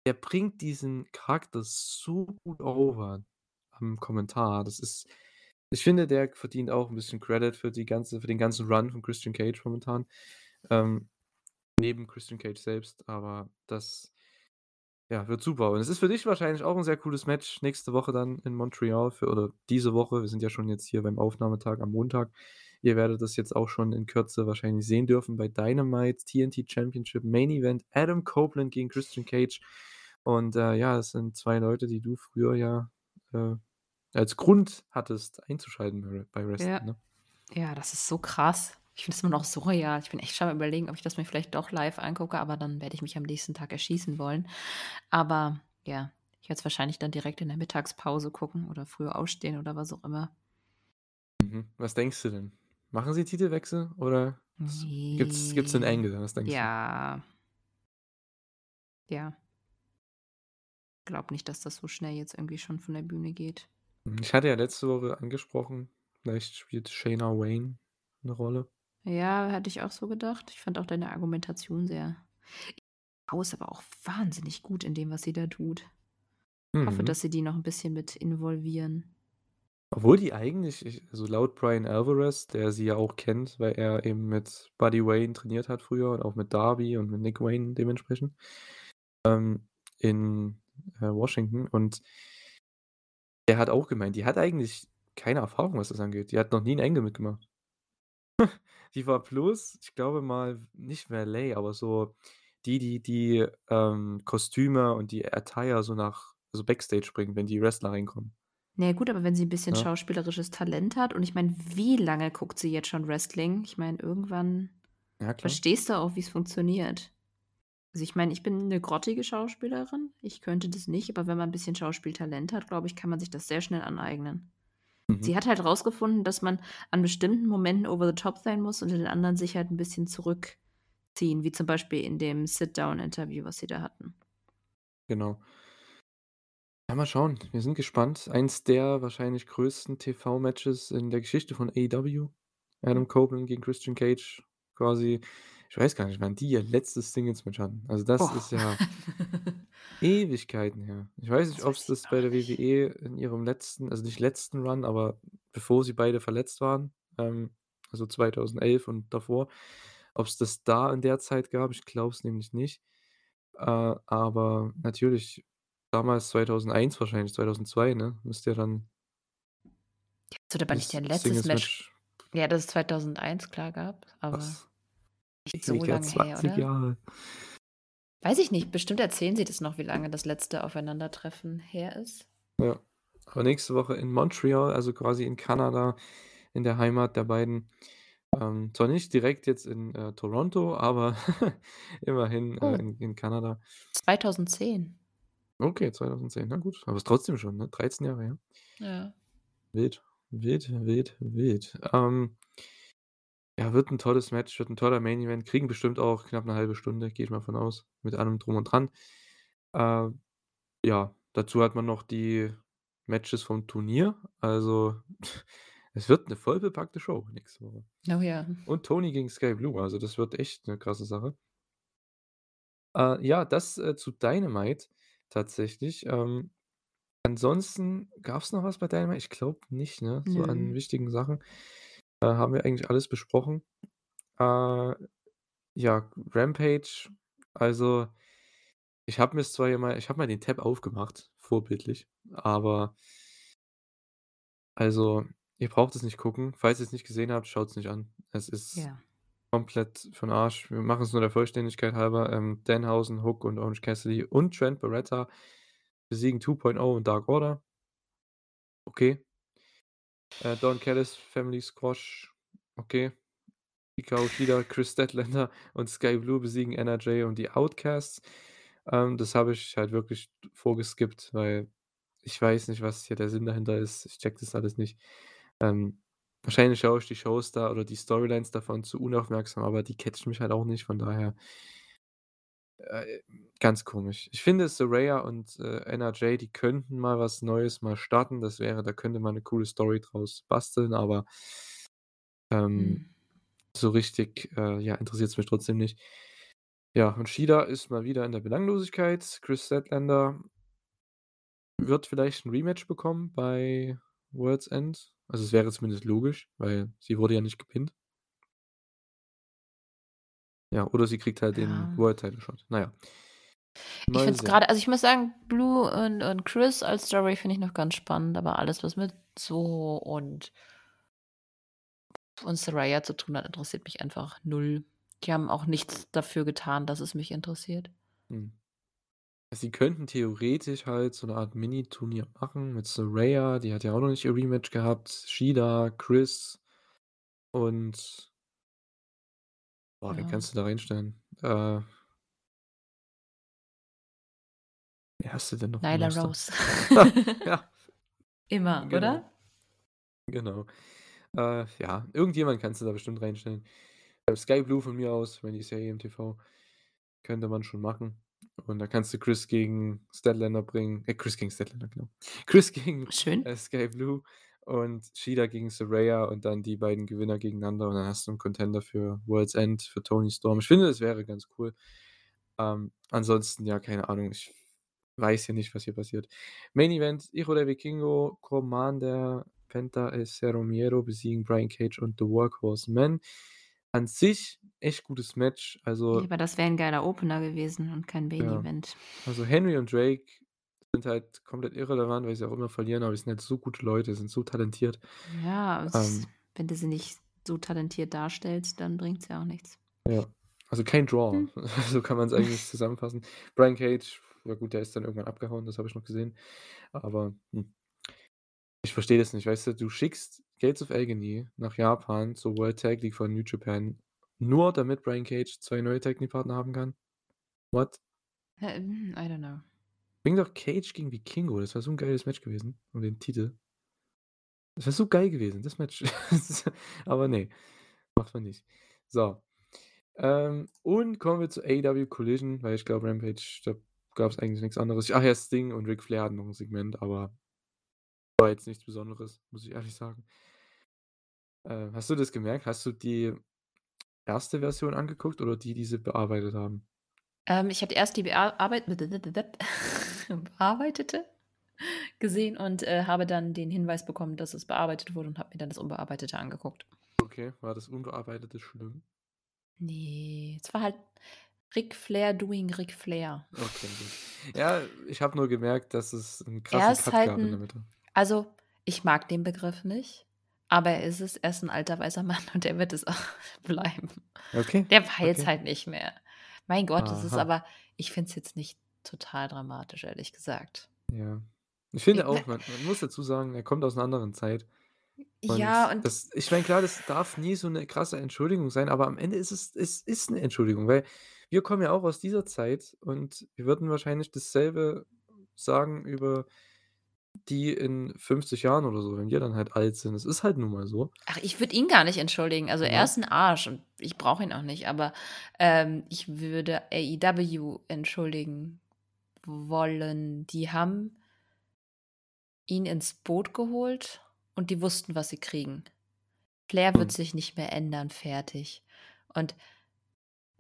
Der bringt diesen Charakter so gut over am Kommentar. Das ist ich finde, der verdient auch 'n bisschen Credit für die ganze für den ganzen Run von Christian Cage momentan, ähm, neben Christian Cage selbst, aber das ja, wird super. Und es ist für dich wahrscheinlich auch 'n sehr cooles Match nächste Woche dann in Montreal für oder diese Woche. Wir sind ja schon jetzt hier beim Aufnahmetag am Montag. Ihr werdet das jetzt auch schon in Kürze wahrscheinlich sehen dürfen bei Dynamite TNT Championship Main Event Adam Copeland gegen Christian Cage. Und, äh, ja, das sind 2 Leute, die du früher ja, äh, als Grund hattest einzuschalten bei bei Ja. Wrestling, ne? Ja, das ist so krass. Ich finde es immer noch surreal. Ich bin echt schon am Überlegen, ob ich das mir vielleicht doch live angucke, aber dann werde ich mich am nächsten Tag erschießen wollen. Aber ja, ich werde es wahrscheinlich dann direkt in der Mittagspause gucken oder früher aufstehen oder was auch immer. Mhm. Was denkst du denn? Machen sie Titelwechsel oder s gibt's gibt's 'nen Ne. Angle? Was denkst du? Ja. Ja. Glaube nicht, dass das so schnell jetzt irgendwie schon von der Bühne geht. Hm, ich hatte ja letzte Woche angesprochen, vielleicht spielt Shayna Wayne 'ne Rolle. Ja, hatte ich auch so gedacht. Ich fand auch deine Argumentation sehr ist aber auch wahnsinnig gut in dem, was sie da tut. Hoffe, Mhm. dass sie die noch 'n bisschen mit involvieren. Obwohl die eigentlich ich also, laut Bryan Alvarez, der sie ja auch kennt, weil er eben mit Buddy Wayne trainiert hat früher und auch mit Darby und mit Nick Wayne dementsprechend, ähm, in, äh, Washington. Und der hat auch gemeint, die hat eigentlich keine Erfahrung, was das angeht. Die hat noch nie 'n Angle mitgemacht. Die war bloß, ich glaube mal, nicht Valet, aber so die, die die, ähm, Kostüme und die Attire so nach so Backstage bringen, wenn die Wrestler reinkommen. Na ja, gut, aber wenn sie 'n bisschen Ja. schauspielerisches Talent hat und ich meine, wie lange guckt sie jetzt schon Wrestling? Ich meine, irgendwann Ja, verstehst du auch, wie's funktioniert. Also, ich meine, ich bin 'ne grottige Schauspielerin. Ich könnte das nicht, aber wenn man 'n bisschen Schauspieltalent hat, glaube ich, kann man sich das sehr schnell aneignen. Mhm. Sie hat halt rausgefunden, dass man an bestimmten Momenten over the top sein muss und in den anderen sich halt 'n bisschen zurückziehen, wie zum Beispiel in dem Sit-Down-Interview, was sie da hatten. Genau. Ja, mal schauen. Wir sind gespannt. Eins der wahrscheinlich größten TV-Matches in der Geschichte von AEW. Adam Copeland gegen Christian Cage quasi ich weiß gar nicht, wann die ihr letztes Singles-Match hatten. Also, das Boah. ist ja Ewigkeiten her. Ich weiß nicht, weiß ich das bei der. WWE in ihrem letzten also, nicht letzten Run, aber bevor sie beide verletzt waren, ähm, also, 2011 und davor, ob's das da in der Zeit gab. Ich glaube es nämlich nicht. Äh, aber natürlich damals 2001 wahrscheinlich, 2002, ne, müsste ja dann Das wird aber nicht ihr letztes Match Singles-Match ja, das es 2001 klar gab, aber Was? Nicht so her, lange her, 20 oder? Jahre. Weiß ich nicht. Bestimmt erzählen sie das noch, wie lange das letzte Aufeinandertreffen her ist. Ja. Aber nächste Woche in Montreal, also, quasi in Kanada, in der Heimat der beiden. Ähm, zwar nicht direkt jetzt in, äh, Toronto, aber immerhin, äh, Oh. in in Kanada. 2010. Okay, 2010. Na gut, aber ist trotzdem schon, ne, 13 Jahre her. Ja. Wild, wild, wild, wild. Ähm ja, wird 'n tolles Match, wird 'n toller Main Event. Kriegen bestimmt auch knapp 'ne 1/2 Stunde, gehe ich mal von aus, mit allem Drum und Dran. Äh, ja, dazu hat man noch die Matches vom Turnier. Also, es wird 'ne vollbepackte Show nächste Woche. Oh ja. Und Tony gegen Skye Blue, also, das wird echt 'ne krasse Sache. Äh, ja, das, äh, zu Dynamite tatsächlich. Ähm, ansonsten gab's noch was bei Dynamite? Ich glaube nicht, ne, so an Nö. wichtigen Sachen. Äh, haben wir eigentlich alles besprochen. Äh, ja, Rampage, also, ich habe mir's zwar hier mal ich habe mal den Tab aufgemacht, vorbildlich, aber also, ihr braucht es nicht gucken. Falls ihr's nicht gesehen habt, schaut's nicht an. Es ist Ja. komplett für 'n Arsch. Wir machen's nur der Vollständigkeit halber. Ähm, Danhausen, Hook und Orange Cassidy und Trent Barretta besiegen 2.0 und Dark Order. Okay. Äh, Don Callis Family Squash, okay. Hikaru Shida, Kris Statlander und Skye Blue besiegen N.R.J. und die Outcasts. Ähm, das habe ich halt wirklich vorgeskippt, weil ich weiß nicht, was hier der Sinn dahinter ist. Ich checke das alles nicht. Ähm, wahrscheinlich schaue ich die Shows da oder die Storylines davon zu unaufmerksam, aber die catchen mich halt auch nicht, von daher äh, ganz komisch. Ich finde, Saraya und, äh, N.R.J., die könnten mal was Neues mal starten. Das wäre da könnte man 'ne coole Story draus basteln, aber ähm, Mhm. so richtig, äh, ja, interessiert's mich trotzdem nicht. Ja, und Shida ist mal wieder in der Belanglosigkeit. Kris Statlander wird vielleicht 'n Rematch bekommen bei World's End. Also, es wäre zumindest logisch, weil sie wurde ja nicht gepinnt. Ja, oder sie kriegt halt den Ja. World Title Shot. Na ja. Ich Mal finde es sehen. grade also, ich muss sagen, Blue und und Kris als Story finde ich noch ganz spannend, aber alles, was mit Soho und und Saraya zu tun hat, interessiert mich einfach 0. Die haben auch nichts dafür getan, dass es mich interessiert. Mhm. Sie könnten theoretisch halt so 'ne Art Mini-Turnier machen mit Saraya, die hat ja auch noch nicht ihr Rematch gehabt, Shida, Kris und boah, wen Ja. kannst du da reinstellen? Äh wer hast du denn noch im Nyla Roster? Rose. Ja. Immer, Genau. oder? Genau. Äh, ja, irgendjemand kannst du da bestimmt reinstellen. Äh, Skye Blue von mir aus, weil die eh im TV. Könnte man schon machen. Und da kannst du Kris gegen Statlander bringen äh, Kris gegen Statlander, genau. Kris gegen, Schön. äh, Skye Blue und Shida gegen Saraya und dann die beiden Gewinner gegeneinander und dann hast du 'n Contender für World's End, für Toni Storm. Ich finde, das wäre ganz cool. Ähm, ansonsten, ja, keine Ahnung, ich weiß ja nicht, was hier passiert. Main Event: Hijo de Vikingo, Commander Penta El Zero Miedo besiegen Brian Cage und The Workhorsemen. An sich echt gutes Match. Ja, Also aber das wäre 'n geiler Opener gewesen und kein Main Ja. Event. Also, Henry und Drake sind halt komplett irrelevant, weil sie auch immer verlieren, aber die sind halt so gute Leute, sind so talentiert. Ja, es Ähm wenn du sie nicht so talentiert darstellst, dann bringt's ja auch nichts. Ja. Also kein Draw. Hm. So kann man's eigentlich zusammenfassen. Brian Cage, ja gut, der ist dann irgendwann abgehauen, das habe ich noch gesehen. Aber, hm. Ich verstehe das nicht, weißt du, du schickst Gates of Agony nach Japan zur World Tag League von New Japan, nur damit Brian Cage 2 neue Tag Team Partner haben kann? What? Ähm, I don't know. Bring doch Cage gegen Vikingo, das wäre so 'n geiles Match gewesen um den Titel. Das wäre so geil gewesen, das Match. Aber ne, macht man nicht. So. Ähm, und kommen wir zu AEW Collision, weil ich glaube, Rampage, da gab's eigentlich nix anderes. Ach ja, Sting und Ric Flair hatten noch 'n Segment, aber war jetzt nichts Besonderes, muss ich ehrlich sagen. Äh, hast du das gemerkt? Hast du die erste Version angeguckt oder die, die sie bearbeitet haben? Ähm, ich hatte erst die bearbeit bearbeitete gesehen und, äh, habe dann den Hinweis bekommen, dass es bearbeitet wurde und habe mir dann das Unbearbeitete angeguckt. Okay, war das Unbearbeitete schlimm? Ne, es war halt Ric Flair doing Ric Flair. Okay, gut. Ja, ich habe nur gemerkt, dass es 'n Er krassen ist Cut halt gab in der Mitte. also, ich mag den Begriff nicht, aber er ist es. Er ist 'n alter weißer Mann und er wird es auch bleiben. Okay, Der weilt's okay. halt nicht mehr. Mein Gott, das ist Aha. aber ich finde es jetzt nicht total dramatisch, ehrlich gesagt. Ja. Ich finde auch, man man muss dazu sagen, er kommt aus 'ner anderen Zeit. Und Ja, und das ich meine, klar, das darf nie so 'ne krasse Entschuldigung sein, aber am Ende ist es es ist 'ne Entschuldigung, weil wir kommen ja auch aus dieser Zeit und wir würden wahrscheinlich dasselbe sagen über die in 50 Jahren oder so, wenn wir dann halt alt sind. Es ist halt nun mal so. Ach, ich würde ihn gar nicht entschuldigen. Also, er Ne? ist 'n Arsch und ich brauche ihn auch nicht, aber, ähm, ich würde AEW entschuldigen wollen. Die haben ihn ins Boot geholt und die wussten, was sie kriegen. Flair wird Mhm. sich nicht mehr ändern, fertig. Und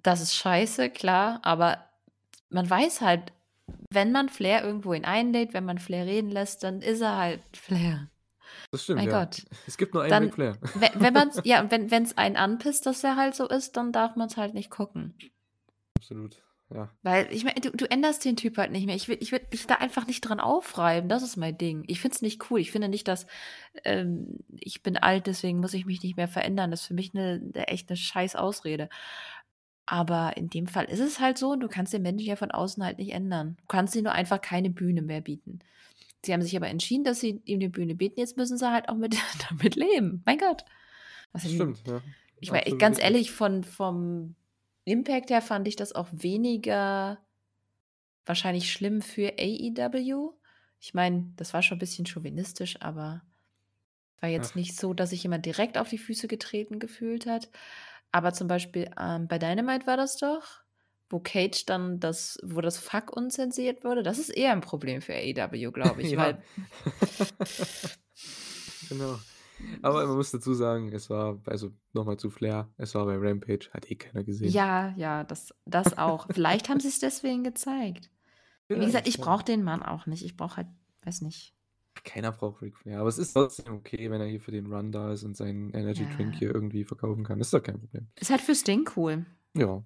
das ist scheiße, klar, aber man weiß halt, wenn man Flair irgendwohin einlädt, wenn man Flair reden lässt, dann ist er halt Flair. Das stimmt, Mein ja. Gott. Es gibt nur einen Dann, Ric Flair. we wenn man's ja, und wenn wenn's einen anpisst, dass er halt so ist, dann darf man's halt nicht gucken. Absolut, ja. Weil ich meine, du du änderst den Typ halt nicht mehr. Ich will ich würde mich da einfach nicht dran aufreiben. Das ist mein Ding. Ich finde es nicht cool. Ich finde nicht, dass ähm, ich bin alt, deswegen muss ich mich nicht mehr verändern. Das ist für mich 'ne 'ne echt 'ne scheiß Ausrede. Aber in dem Fall ist es halt so und du kannst den Menschen ja von außen halt nicht ändern. Du kannst ihnen nur einfach keine Bühne mehr bieten. Sie haben sich aber entschieden, dass sie ihm 'ne Bühne bieten. Jetzt müssen sie halt auch mit damit leben. Mein Gott. Also, stimmt, ja. ich meine, ganz ehrlich, von vom Impact her fand ich das auch weniger wahrscheinlich schlimm für AEW. Ich meine, das war schon 'n bisschen chauvinistisch, aber war jetzt Ach. nicht so, dass sich jemand direkt auf die Füße getreten gefühlt hat. Aber zum Beispiel, ähm, bei Dynamite war das doch, wo Cage dann das wo das Fuck unzensiert wurde. Das ist eher 'n Problem für AEW, glaube ich, weil Genau. Aber man muss dazu sagen, es war also, noch mal zu Flair, es war bei Rampage, hat eh keiner gesehen. Ja, ja, das das auch. Vielleicht haben sie's deswegen gezeigt. Wie gesagt, ich brauche den Mann auch nicht. Ich brauche halt weiß nicht. Keiner braucht Ric Flair, aber es ist trotzdem okay, wenn er hier für den Run da ist und seinen Energy Drink Ja. hier irgendwie verkaufen kann. Ist doch kein Problem. Ist halt für Sting cool. Ja,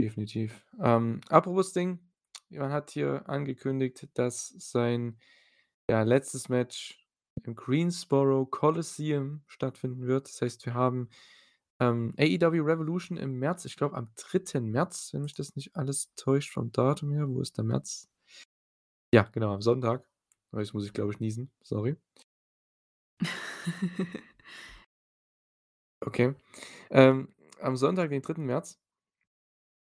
definitiv. Ähm, apropos Sting, man hat hier angekündigt, dass sein, ja, letztes Match im Greensboro Coliseum stattfinden wird. Das heißt, wir haben, ähm, AEW Revolution im März, ich glaube am 3. März, wenn mich das nicht alles täuscht vom Datum her. Wo ist der März? Ja, genau, am Sonntag. Jetzt muss ich, glaube ich, niesen, sorry. Okay. Ähm, am Sonntag, den 3. März.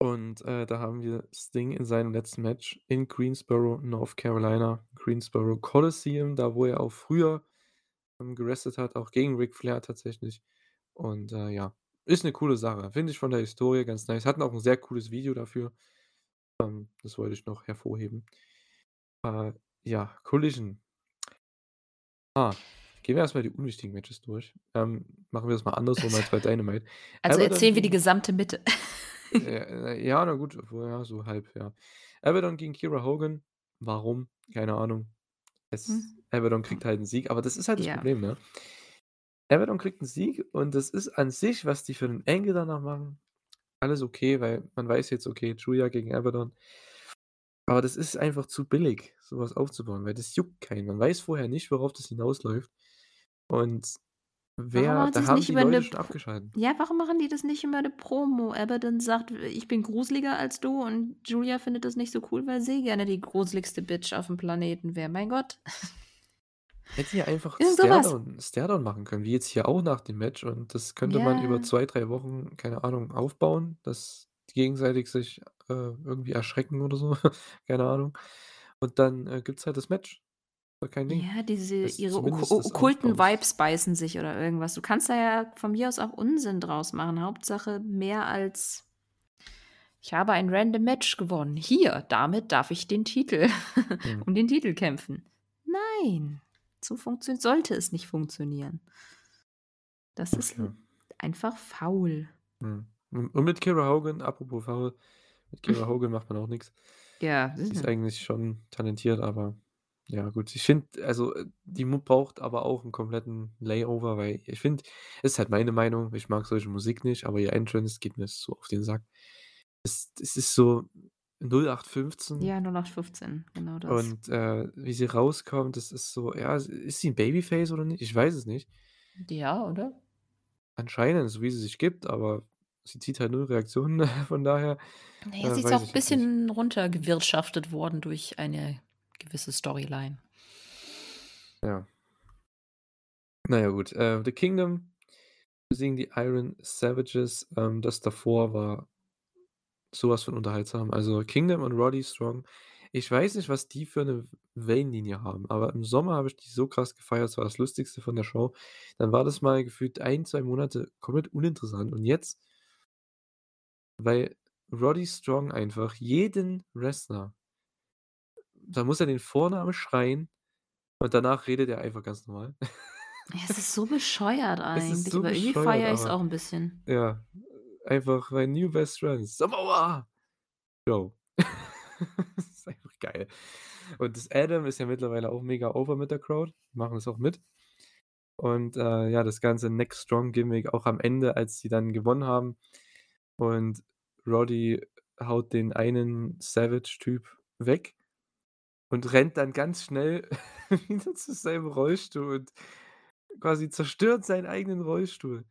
Und, äh, da haben wir Sting in seinem letzten Match in Greensboro, North Carolina, Greensboro Coliseum, da wo er auch früher, ähm, gewrestelt hat, auch gegen Ric Flair tatsächlich. Und, äh, ja, ist 'ne coole Sache. Finde ich von der Historie ganz nice. Hatten auch 'n sehr cooles Video dafür. Ähm, das wollte ich noch hervorheben. Äh, ja, Collision. Ah, gehen wir erst mal die unwichtigen Matches durch. Ähm, machen wir das mal andersrum als bei Dynamite. Also, Abaddon erzählen wir die gesamte Mitte. Ja, na gut, ja, so halb, ja. Abaddon gegen Kiera Hogan. Warum? Keine Ahnung. Es Hm. Abaddon kriegt halt 'n Sieg, aber das ist halt das Ja. Problem, ne? Abaddon kriegt 'n Sieg und das ist an sich, was die für 'n Angle danach machen, alles okay, weil man weiß jetzt, okay, Julia gegen Abaddon. Aber das ist einfach zu billig, so was aufzubauen, weil das juckt keinen. Man weiß vorher nicht, worauf das hinausläuft. Und Warum Wer machen da haben nicht die Leute schon Pro abgeschaltet. ja, warum machen die das nicht über 'ne Promo? Abaddon sagt: „W ich bin gruseliger als du“, und Julia findet das nicht so cool, weil sie gerne die gruseligste Bitch aufm Planeten wäre. Mein Gott. Hätten ja einfach. Staredown Staredown machen können, wie jetzt hier auch nach dem Match und das könnte man über Ja. 2, 3 Wochen, keine Ahnung, aufbauen, dass gegenseitig sich, äh, irgendwie erschrecken oder so, keine Ahnung. Und dann, äh, gibt's halt das Match. Kein Ding. Ja, diese Das ist ihre okkulten. Vibes beißen sich oder irgendwas. Du kannst da ja von mir aus auch Unsinn draus machen. Hauptsache mehr als: „Ich habe ein random Match gewonnen. Hier, damit darf ich den Titel Mhm. um den Titel kämpfen.“ Nein, so funktio sollte es nicht funktionieren. Das ist Okay. l einfach faul. Mhm. Und mit Kiera Hogan, apropos faul, mit Kiera Hogan macht man auch nix. Ja. Die ist eigentlich schon talentiert, aber ja gut. Ich finde also, äh, die mu braucht aber auch 'n kompletten Layover, weil ich finde ist halt meine Meinung, ich mag solche Musik nicht, aber ihr Entrance geht mir so auf den Sack. Es es ist so 0815 Ja, 0815, genau das. und, äh, wie sie rauskommt, das ist so ja, ist sie 'n Babyface oder nicht? Ich weiß es nicht. Ja, oder? Anscheinend, so wie sie sich gibt, aber sie zieht halt 0 Reaktionen, von daher, Na äh, sie ist auch ich jetzt nicht. bisschen runtergewirtschaftet worden durch eine gewisse Storyline. Ja. Na ja, gut. Äh, The Kingdom besiegen die Iron Savages. Ähm, das davor war so was von unterhaltsam. Also, Kingdom und Roddy Strong, ich weiß nicht, was die für 'ne W Wellenlinie haben, aber im Sommer habe ich die so krass gefeiert. Das war das Lustigste von der Show. Dann war das mal gefühlt 1, 2 Monate komplett uninteressant und jetzt weil Roddy Strong einfach jeden Wrestler da muss er den Vornamen schreien und danach redet er einfach ganz normal. Ja, es ist so bescheuert Es eigentlich, so aber irgendwie feiere ich's aber auch 'n bisschen. ja, einfach mein New Best Friend, Samoa Joe. Das ist einfach geil. Und das Adam ist ja mittlerweile auch mega over mit der Crowd, die machen das auch mit. Und, äh, ja, das ganze Neck Strong Gimmick auch am Ende, als sie dann gewonnen haben und Roddy haut den einen Savage-Typ weg und rennt dann ganz schnell wieder zu seinem Rollstuhl und quasi zerstört seinen eigenen Rollstuhl.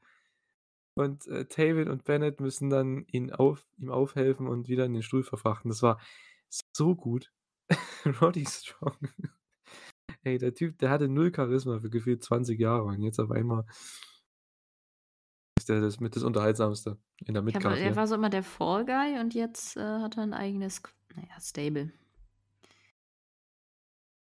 Und, äh, Taven und Bennett müssen dann ihn auf ihm aufhelfen und wieder in den Stuhl verfrachten. Das war so gut. Roddy Strong. Ey, der Typ, der hatte 0 Charisma für gefühlt 20 Jahre und jetzt auf einmal ist der das mit das Unterhaltsamste in der Mid-Card er war so immer der Fall Guy und jetzt, äh, hat er 'n eigenes q na ja, Stable.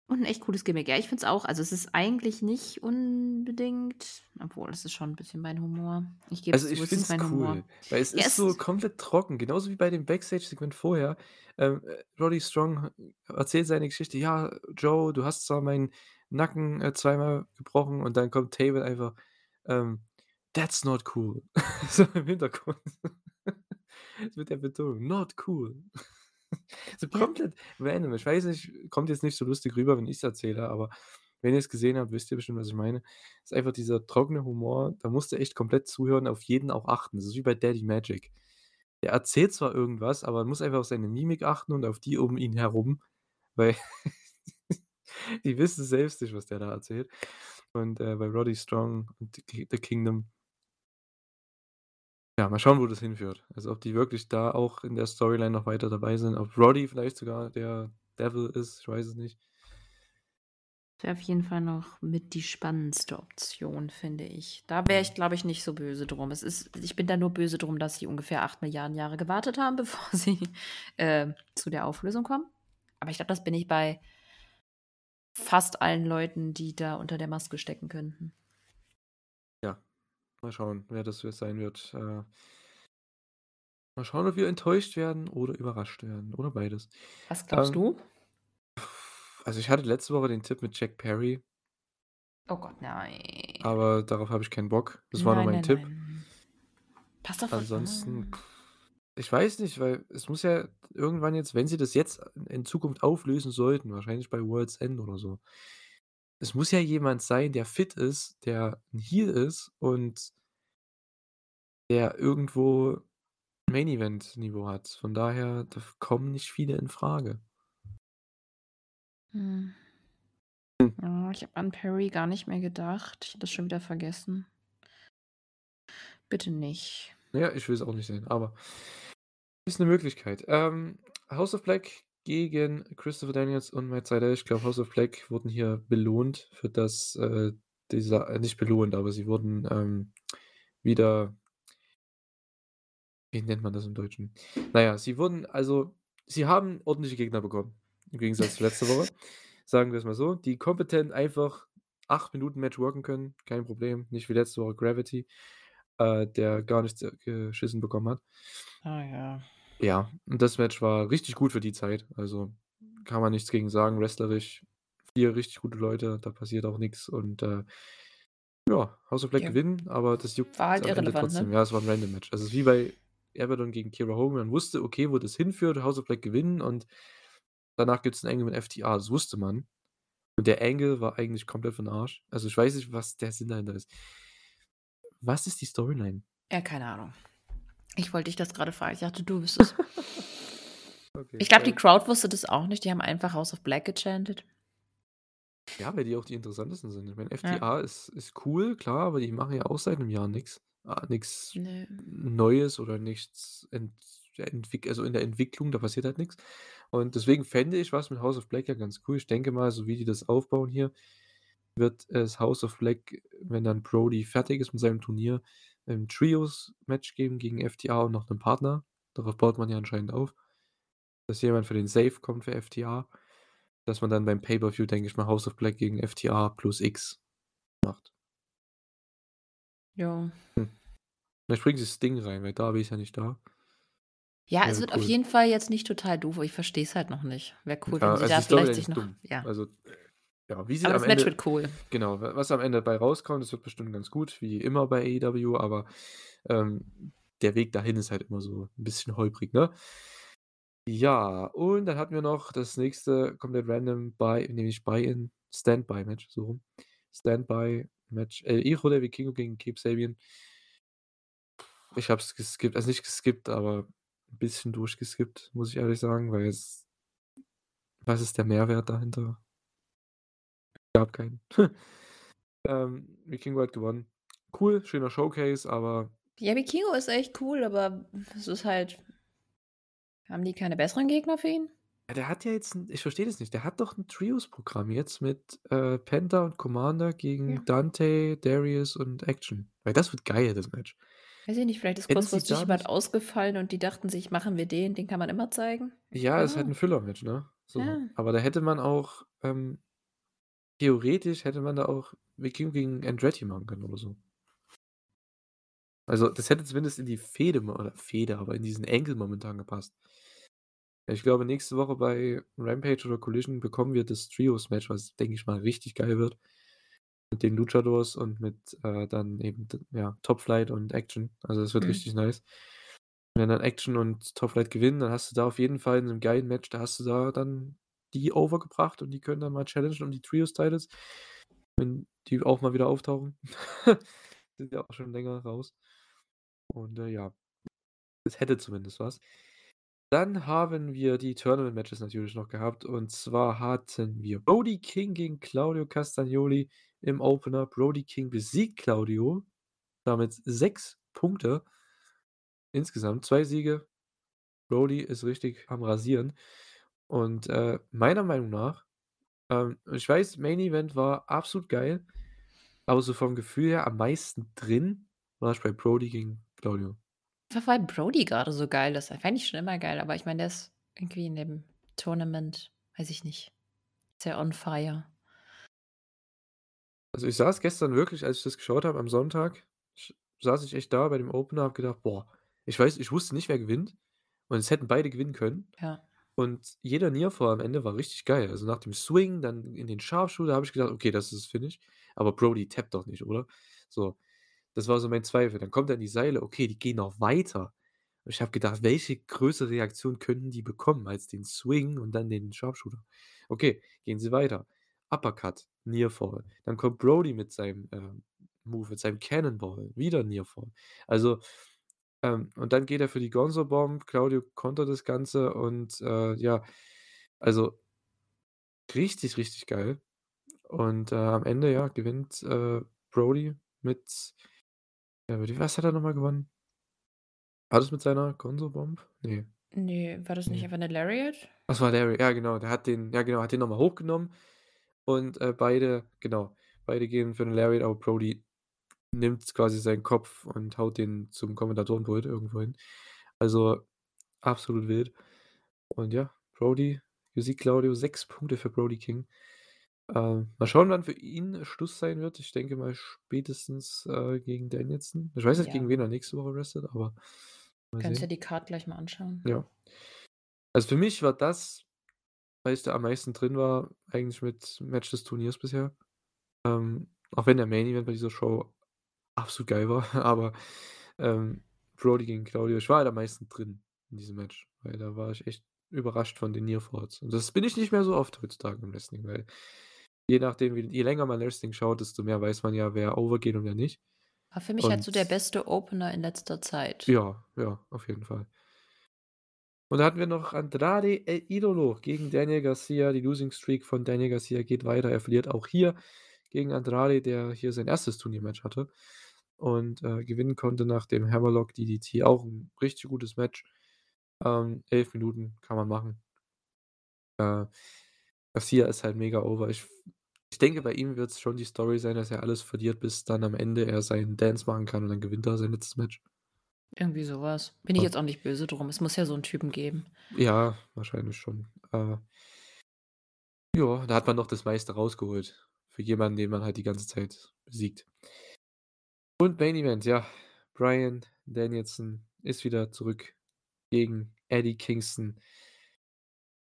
Und 'n echt cooles Gimmick. Ja, ich finde es auch. Also, es ist eigentlich nicht unbedingt obwohl, es ist schon 'n bisschen mein Humor. Ich gebe Also, zu, ich es finde ist es mein Humor. cool, weil es Ja, ist es so ist komplett trocken, genauso wie bei dem Backstage-Segment vorher. Ähm, äh, Roddy Strong erzählt seine Geschichte: „Ja, Joe, du hast zwar meinen Nacken, äh, zweimal gebrochen“, und dann kommt Taven einfach, ähm: „That's not cool.“ So im Hintergrund. Mit der Betonung, not cool. So komplett random. Ich weiß nicht, kommt jetzt nicht so lustig rüber, wenn ich's erzähle, aber wenn ihr's gesehen habt, wisst ihr bestimmt, was ich meine. Ist einfach dieser trockene Humor, da musst du echt komplett zuhören, auf jeden auch achten. Das ist wie bei Daddy Magic. Der erzählt zwar irgendwas, aber man muss einfach auf seine Mimik achten und auf die um ihn herum, weil die wissen selbst nicht, was der da erzählt. Und, äh, bei Roddy Strong und The Kingdom ja, mal schauen, wo das hinführt. Also, ob die wirklich da auch in der Storyline noch weiter dabei sind, ob Roddy vielleicht sogar der Devil ist, ich weiß es nicht. Wäre auf jeden Fall noch mit die spannendste Option, finde ich. Da wäre ich, glaube ich, nicht so böse drum. Es ist ich bin da nur böse drum, dass sie ungefähr 8.000.000.000 Jahre gewartet haben, bevor sie, äh, zu der Auflösung kommen. Aber ich glaube, das bin ich bei fast allen Leuten, die da unter der Maske stecken könnten. Mal schauen, wer das jetzt sein wird. Äh mal schauen, ob wir enttäuscht werden oder überrascht werden oder beides. Was glaubst Ähm du? Also, ich hatte letzte Woche den Tipp mit Jack Perry. Oh Gott, nein. Aber darauf habe ich keinen Bock. Das war nur Nein, mein nein, Tipp. nein. Pass auf Ansonsten, ich weiß nicht, weil es muss ja irgendwann jetzt wenn sie das jetzt in Zukunft auflösen sollten, wahrscheinlich bei World's End oder so es muss ja jemand sein, der fit ist, der 'n Heel ist und der irgendwo Main-Event-Niveau hat. Von daher, da kommen nicht viele infrage. Hm. Hm. Ja, ich habe an Perry gar nicht mehr gedacht. Ich hatte das schon wieder vergessen. Bitte nicht. Ja, ich will es auch nicht sehen, aber ist 'ne Möglichkeit. Ähm, House of Black gegen Christopher Daniels und Matt Sydal. Ich glaube, House of Black wurden hier belohnt für das, äh, dieser äh, nicht belohnt, aber sie wurden, ähm, wieder wie nennt man das im Deutschen? Na ja, sie wurden also sie haben ordentliche Gegner bekommen, im Gegensatz zu letzter Woche. Sagen wir's mal so, die kompetent einfach 8 Minuten Match worken können, kein Problem, nicht wie letzte Woche Gravity, äh, der gar nichts, äh, geschissen bekommen hat. Ah ja. Ja, und das Match war richtig gut für die Zeit, also kann man nichts gegen sagen, wrestlerisch 4 richtig gute Leute, da passiert auch nix und, äh, ja, House of Black Ja. gewinnen, aber das juckt War halt irrelevant, trotzdem. ne? Ja, es war 'n Random Match. Also, es ist wie bei Abaddon gegen Kiera Hogan. Man wusste, okay, wo das hinführt, House of Black gewinnen und danach gibt's 'n Angle mit FTR, das wusste man. Und der Angle war eigentlich komplett für 'n Arsch. Also, ich weiß nicht, was der Sinn dahinter ist. Was ist die Storyline? Ja, keine Ahnung. Ich wollte dich das grade fragen. Ich dachte, du wüsstest. Okay, Ich glaube, die. Crowd wusste das auch nicht. Die haben einfach House of Black gechantet. Ja, weil die auch die interessantesten sind. Ich meine, Ja. FTR ist ist cool, klar, aber die machen ja auch seit 'nem Jahr nix. Ah, nix Ne. Neues oder nichts ent entwick also, in der Entwicklung, da passiert halt nix. Und deswegen fände ich was mit House of Black ja ganz cool. Ich denke mal, so wie die das aufbauen hier, wird es House of Black, wenn dann Brody fertig ist mit seinem Turnier, 'n Trios-Match geben gegen FTR und noch 'nem Partner. Darauf baut man ja anscheinend auf. Dass jemand für den Save kommt für FTR. Dass man dann beim Pay-per-View, denke ich mal, House of Black gegen FTR plus X macht. Ja. Hm. Vielleicht bringen sie Sting rein, weil Darby ist ja nicht da. Ja, es Wäre wird auf cool. jeden Fall jetzt nicht total doof. Ich verstehe es halt noch nicht. Wäre cool, Ja, wenn sie also da vielleicht sich noch ja. Also, ja, wie sie Aber das Match Ende wird cool. genau, wa was am Ende bei rauskommt, das wird bestimmt ganz gut, wie immer bei AEW, aber, ähm, der Weg dahin ist halt immer so 'n bisschen holprig, ne? Ja, und dann hatten wir noch das nächste komplett random Buy ne, nicht Buy-in, Stand-by-Match, so rum. Stand-by-Match, El Hijo del Vikingo gegen Kip Sabian. Ich habe es geskippt also, nicht geskippt, aber 'n bisschen durchgeskippt, muss ich ehrlich sagen, weil es was ist der Mehrwert dahinter? Gab keinen. Ähm, Vikingo hat gewonnen. Cool, schöner Showcase, aber Ja, Vikingo ist echt cool, aber es ist halt haben die keine besseren Gegner für ihn? Ja, der hat ja jetzt ich verstehe das nicht, der hat doch 'n Trios-Programm jetzt mit, äh, Penta und Commander gegen Ja. Dante, Darius und Action. Weil das wird geil, das Match. Weiß ich nicht, vielleicht ist kurzfristig jemand ausgefallen und die dachten sich: „Machen wir den, den kann man immer zeigen.“ Ja, ist halt Ah. 'n Filler-Match, ne? So. Ja. Aber da hätte man auch, ähm theoretisch hätte man da auch Vikingo gegen Andretti machen können oder so. Also, das hätte zumindest in die Fehde oder Fehde, aber in diesen Angle momentan gepasst. Ich glaube, nächste Woche bei Rampage oder Collision bekommen wir das Trios-Match, was, denke ich mal, richtig geil wird. Mit den Luchadors und mit, äh, dann eben ja, Top Flight und Action. Also, das wird Mhm. richtig nice. Wenn dann Action und Top Flight gewinnen, dann hast du da auf jeden Fall in 'nem geilen Match da hast du da dann die over gebracht und die können dann mal challengen um die Trios-Titles, wenn die auch mal wieder auftauchen. Sind ja auch schon länger raus. Und, äh, ja, es hätte zumindest was. Dann haben wir die Tournament-Matches natürlich noch gehabt und zwar hatten wir Brody King gegen Claudio Castagnoli im Opener. Brody King besiegt Claudio, damit 6 Punkte. Insgesamt 2 Siege. Brody ist richtig am Rasieren. Und, äh, meiner Meinung nach ähm, ich weiß, Main Event war absolut geil, aber so vom Gefühl her am meisten drin war ich bei Brody gegen Claudio. Einfach weil Brody grade so geil ist. Fand ich schon immer geil, aber ich meine, der ist irgendwie in dem Tournament, weiß ich nicht, sehr on fire. Also, ich saß gestern wirklich, als ich das geschaut habe am Sonntag, saß ich echt da bei dem Opener, habe gedacht: „Boah“ ich weiß ich wusste nicht, wer gewinnt und es hätten beide gewinnen können. Ja. Und jeder Nearfall am Ende war richtig geil. Also, nach dem Swing, dann in den Sharpshooter habe ich gedacht: „Okay, das ist das Finish.“ Aber Brody tappt doch nicht, oder? So, das war so mein Zweifel. Dann kommt er in die Seile, okay, die gehen noch weiter. Ich habe gedacht: „Welche größere Reaktion könnten die bekommen als den Swing und dann den Sharpshooter?“ Okay, gehen sie weiter. Uppercut, Nearfall. Dann kommt Brody mit seinem, ähm, Move, mit seinem Cannonball, wieder Nearfall. Also, ähm und dann geht er für die Gonzo Bomb. Claudio kontert das Ganze und, äh, ja, also richtig, richtig geil. Und, äh, am Ende, ja, gewinnt, äh, Brody mit was hat er noch mal gewonnen? War das mit seiner Gonzo Bomb? Ne. Ne, war das nicht Ne. einfach 'ne Lariat? Das war Larry, ja genau, der hat den ja genau, hat den noch mal hochgenommen und, äh, beide genau, beide gehen für 'ne Lariat, aber Brody nimmt quasi seinen Kopf und haut den zum Kommentatorenpult irgendwo hin. Also, absolut wild. Und ja, Brody besiegt Claudio, 6 Punkte für Brody King. Ähm, mal schauen, wann für ihn Schluss sein wird. Ich denke mal spätestens, äh, gegen Danielson. Ich weiß nicht, gegen Ja. wen er nächste Woche wrestelt, aber Kannst ja sehen. die Card gleich mal anschauen. Ja. Also, für mich war das, weil ich da am meisten drin war, eigentlich mit Match des Turniers bisher. Ähm, auch wenn der Main Event bei dieser Show absolut geil war, aber, ähm, Brody gegen Claudio, ich war halt am meisten drin in diesem Match, weil da war ich echt überrascht von den Near Falls. Und das bin ich nicht mehr so oft heutzutage im Wrestling, weil je nachdem, wie je länger man Wrestling schaut, desto mehr weiß man ja, wer over geht und wer nicht. War für mich halt so der Und beste Opener in letzter Zeit. Ja, ja, auf jeden Fall. Und da hatten wir noch Andrade El Idolo gegen Daniel Garcia. Die Losing Streak von Daniel Garcia geht weiter. Er verliert auch hier gegen Andrade, der hier sein 1. Turniermatch hatte und, äh, gewinnen konnte nach dem Hammerlock DDT. Auch 'n richtig gutes Match. Ähm, 11 Minuten kann man machen. Äh, Garcia ist halt mega over. Ich ich denke, bei ihm wird's schon die Story sein, dass er alles verliert, bis dann am Ende er seinen Dance machen kann und dann gewinnt er sein letztes Match. Irgendwie so was. Bin ich jetzt auch nicht böse drum. Es muss ja so 'n Typen geben. Ja, wahrscheinlich schon. Äh ja, da hat man noch das meiste rausgeholt für jemanden, den man halt die ganze Zeit besiegt. Und Main Event, ja, Bryan Danielson ist wieder zurück gegen Eddie Kingston.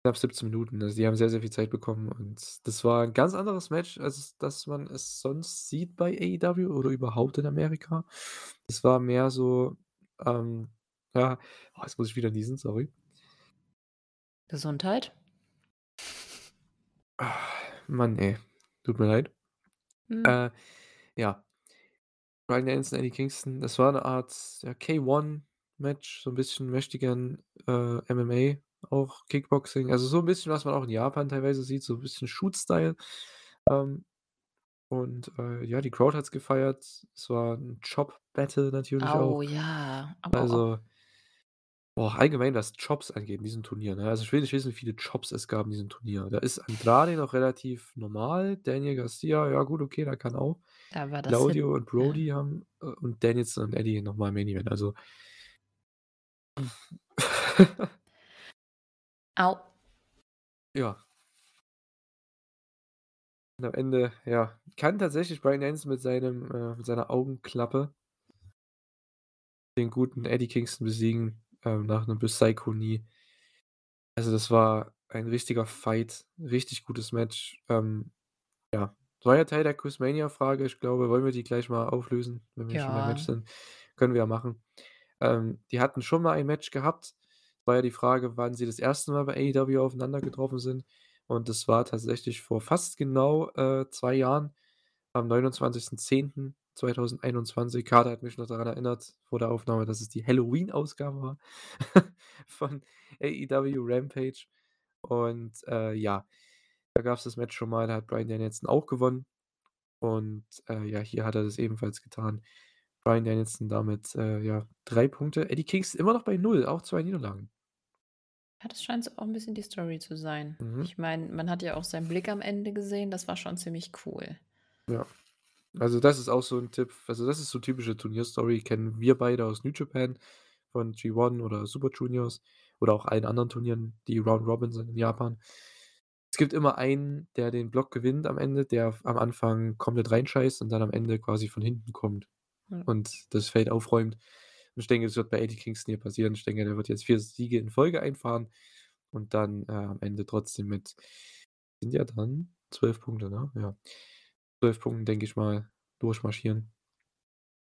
Knapp 17 Minuten. Also, die haben sehr, sehr viel Zeit bekommen und das war 'n ganz anderes Match, als das man es sonst sieht bei AEW oder überhaupt in Amerika. Es war mehr so, ähm, ja oh, jetzt muss ich wieder niesen, sorry. Gesundheit. Mann, ey, tut mir leid. Mhm. Äh, ja. Bryan Danielson, Eddie Kingston, das war 'ne Art, ja, K1-Match, so 'n bisschen möchtegern, äh, MMA, auch Kickboxing, also, so 'n bisschen, was man auch in Japan teilweise sieht, so 'n bisschen Shoot-Style. Ähm, und, äh, ja, die Crowd hat's gefeiert. Es war 'n Chop-Battle natürlich auch. Au ja. Au. Also boah, allgemein, was Chops angeht in diesem Turnier, ne? Also, ich will nicht wissen, wie viele Chops es gab in diesem Turnier. Da ist Andrade noch relativ normal. Daniel Garcia, ja gut, okay, der kann auch. Da war das Claudio und ja. Brody haben äh, und Danielson und Eddie noch mal Main Event, also Au. Ja. Und am Ende, ja, kann tatsächlich Bryan Danielson mit seinem äh, mit seiner Augenklappe den guten Eddie Kingston besiegen, ähm, nach 'nem Psycho Knee. Also, das war ein richtiger Fight, richtig gutes Match. Ähm, ja, war ja Teil der Quizmania-Frage. Ich glaube, wollen wir die gleich mal auflösen, wenn wir schon beim Match Ja. sind? Können wir ja machen. Ähm, die hatten schon mal ein Match gehabt. War ja die Frage, wann sie das 1. Mal bei AEW aufeinander getroffen sind. Und das war tatsächlich vor fast genau, äh, 2 Jahren am 29.10.2021. Kater hat mich noch daran erinnert vor der Aufnahme, dass es die Halloween-Ausgabe war von AEW Rampage. Und, äh, ja, da gab's das Match schon mal, da hat Bryan Danielson auch gewonnen. Und, äh, ja, hier hat er das ebenfalls getan. Bryan Danielson damit, äh, ja, 3 Punkte. Eddie Kingston immer noch bei 0, auch 2 Niederlagen. Ja, das scheint so auch 'n bisschen die Story zu sein. Mhm. Ich meine, man hat ja auch seinen Blick am Ende gesehen, das war schon ziemlich cool. Ja. Also, das ist auch so 'n Tipp also, das ist so typische Turnierstory, kennen wir beide aus New Japan von G1 oder Super Juniors oder auch allen anderen Turnieren, die Round Robin sind in Japan. Es gibt immer einen, der den Block gewinnt am Ende, der am Anfang komplett reinscheißt und dann am Ende quasi von hinten kommt Mhm. und das Feld aufräumt. Und ich denke, das wird bei Eddie Kingston hier passieren. Ich denke, der wird jetzt 4 Siege in Folge einfahren und dann, äh, am Ende trotzdem mit sind ja dann 12 Punkte, ne? Ja. 12 Punkten, denke ich mal, durchmarschieren.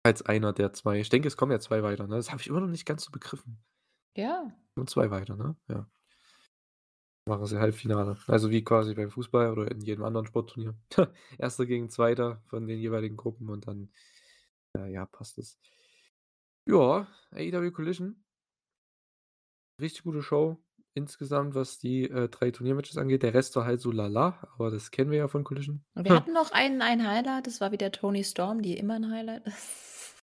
Als einer der 2 ich denke, es kommen ja 2 weiter, ne? Das habe ich immer noch nicht ganz so begriffen. Ja. Kommen 2 weiter, ne? Ja. Machen sie Halbfinale. Also, wie quasi beim Fußball oder in jedem anderen Sportturnier. 1. gegen 2. von den jeweiligen Gruppen und dann, äh, ja, passt es. Ja, AEW Collision. Richtig gute Show insgesamt, was die, äh, 3 Turniermatches angeht. Der Rest war halt so lala, aber das kennen wir ja von Collision. Und wir hatten noch ein ein Highlight, das war wieder Toni Storm, die immer 'n Highlight ist.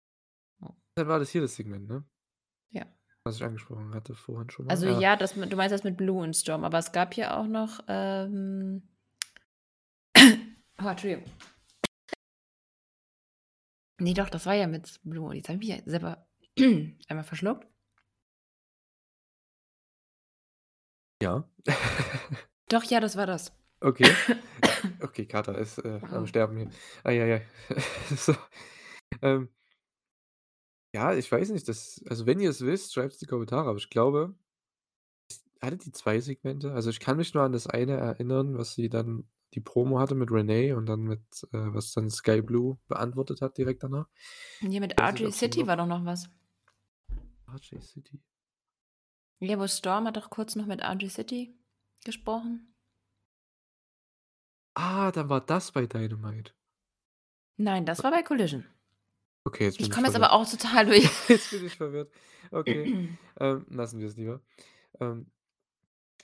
Dann war das hier das Segment, ne? Ja. Was ich angesprochen hatte vorhin schon mal. Also Ja. ja, das du meinst das mit Blue und Storm, aber es gab hier auch noch, ähm oh, Entschuldigung. Ne, doch, das war ja mit Blue. Jetzt habe ich ja selber einmal verschluckt. Ja. Doch, ja, das war das. Okay. Okay, Kater ist, äh, am. Sterben hier. Ei, ei, ei. So, ähm ja, ich weiß nicht, das also, wenn ihr es wisst, schreibt's in die Kommentare, aber ich glaube hatte die 2 Segmente? Also, ich kann mich nur an das eine erinnern, was sie dann die Promo hatte mit Renee und dann mit äh, was dann Sky Blue beantwortet hat direkt danach. Ja, mit RJ City war doch noch was. RJ City? Ja, wo Storm hat doch kurz noch mit RJ City gesprochen. Ah, dann war das bei Dynamite. Nein, das war bei Collision. Okay, jetzt bin Ich ich komme jetzt aber auch total durch. Jetzt bin ich verwirrt. Okay, ähm, lassen wir es lieber. Ähm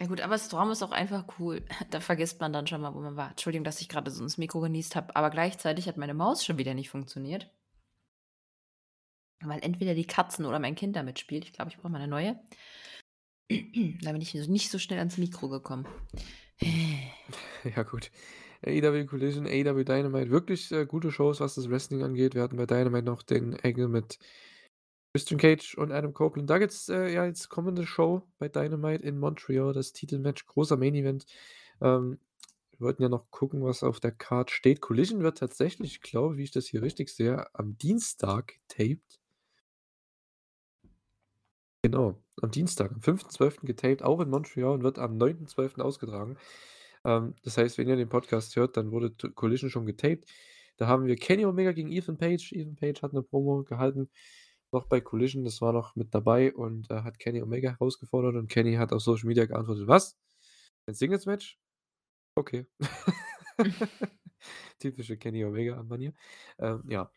Ja gut, aber Storm ist auch einfach cool. Da vergisst man dann schon mal, wo man war. Entschuldigung, dass ich grade so ins Mikro genießt habe, aber gleichzeitig hat meine Maus schon wieder nicht funktioniert. Weil entweder die Katzen oder mein Kind da mitspielt. Ich glaube, ich brauche mal 'ne neue. Da bin ich nicht so schnell ans Mikro gekommen. Ja gut. AEW Collision, AEW Dynamite, wirklich, äh, gute Shows, was das Wrestling angeht. Wir hatten bei Dynamite noch den Angle mit Christian Cage und Adam Copeland. Da gibt's, äh, ja jetzt kommende Show bei Dynamite in Montreal, das Titelmatch, großer Main Event. Ähm, wir wollten ja noch gucken, was auf der Card steht. Collision wird tatsächlich, ich glaube, wie ich das hier richtig sehe, am Dienstag getaped. Genau, am Dienstag, am 5.12. getaped, auch in Montreal und wird am 9.12. ausgetragen. Ähm, das heißt, wenn ihr den Podcast hört, dann wurde t Collision schon getaped. Da haben wir Kenny Omega gegen Ethan Page. Ethan Page hat 'ne Promo gehalten, noch bei Collision, das war noch mit dabei und, äh, hat Kenny Omega herausgefordert und Kenny hat auf Social Media geantwortet: „Was? Ein Singles-Match? Okay.“ Typische Kenny Omega-Manier. Ähm, ja.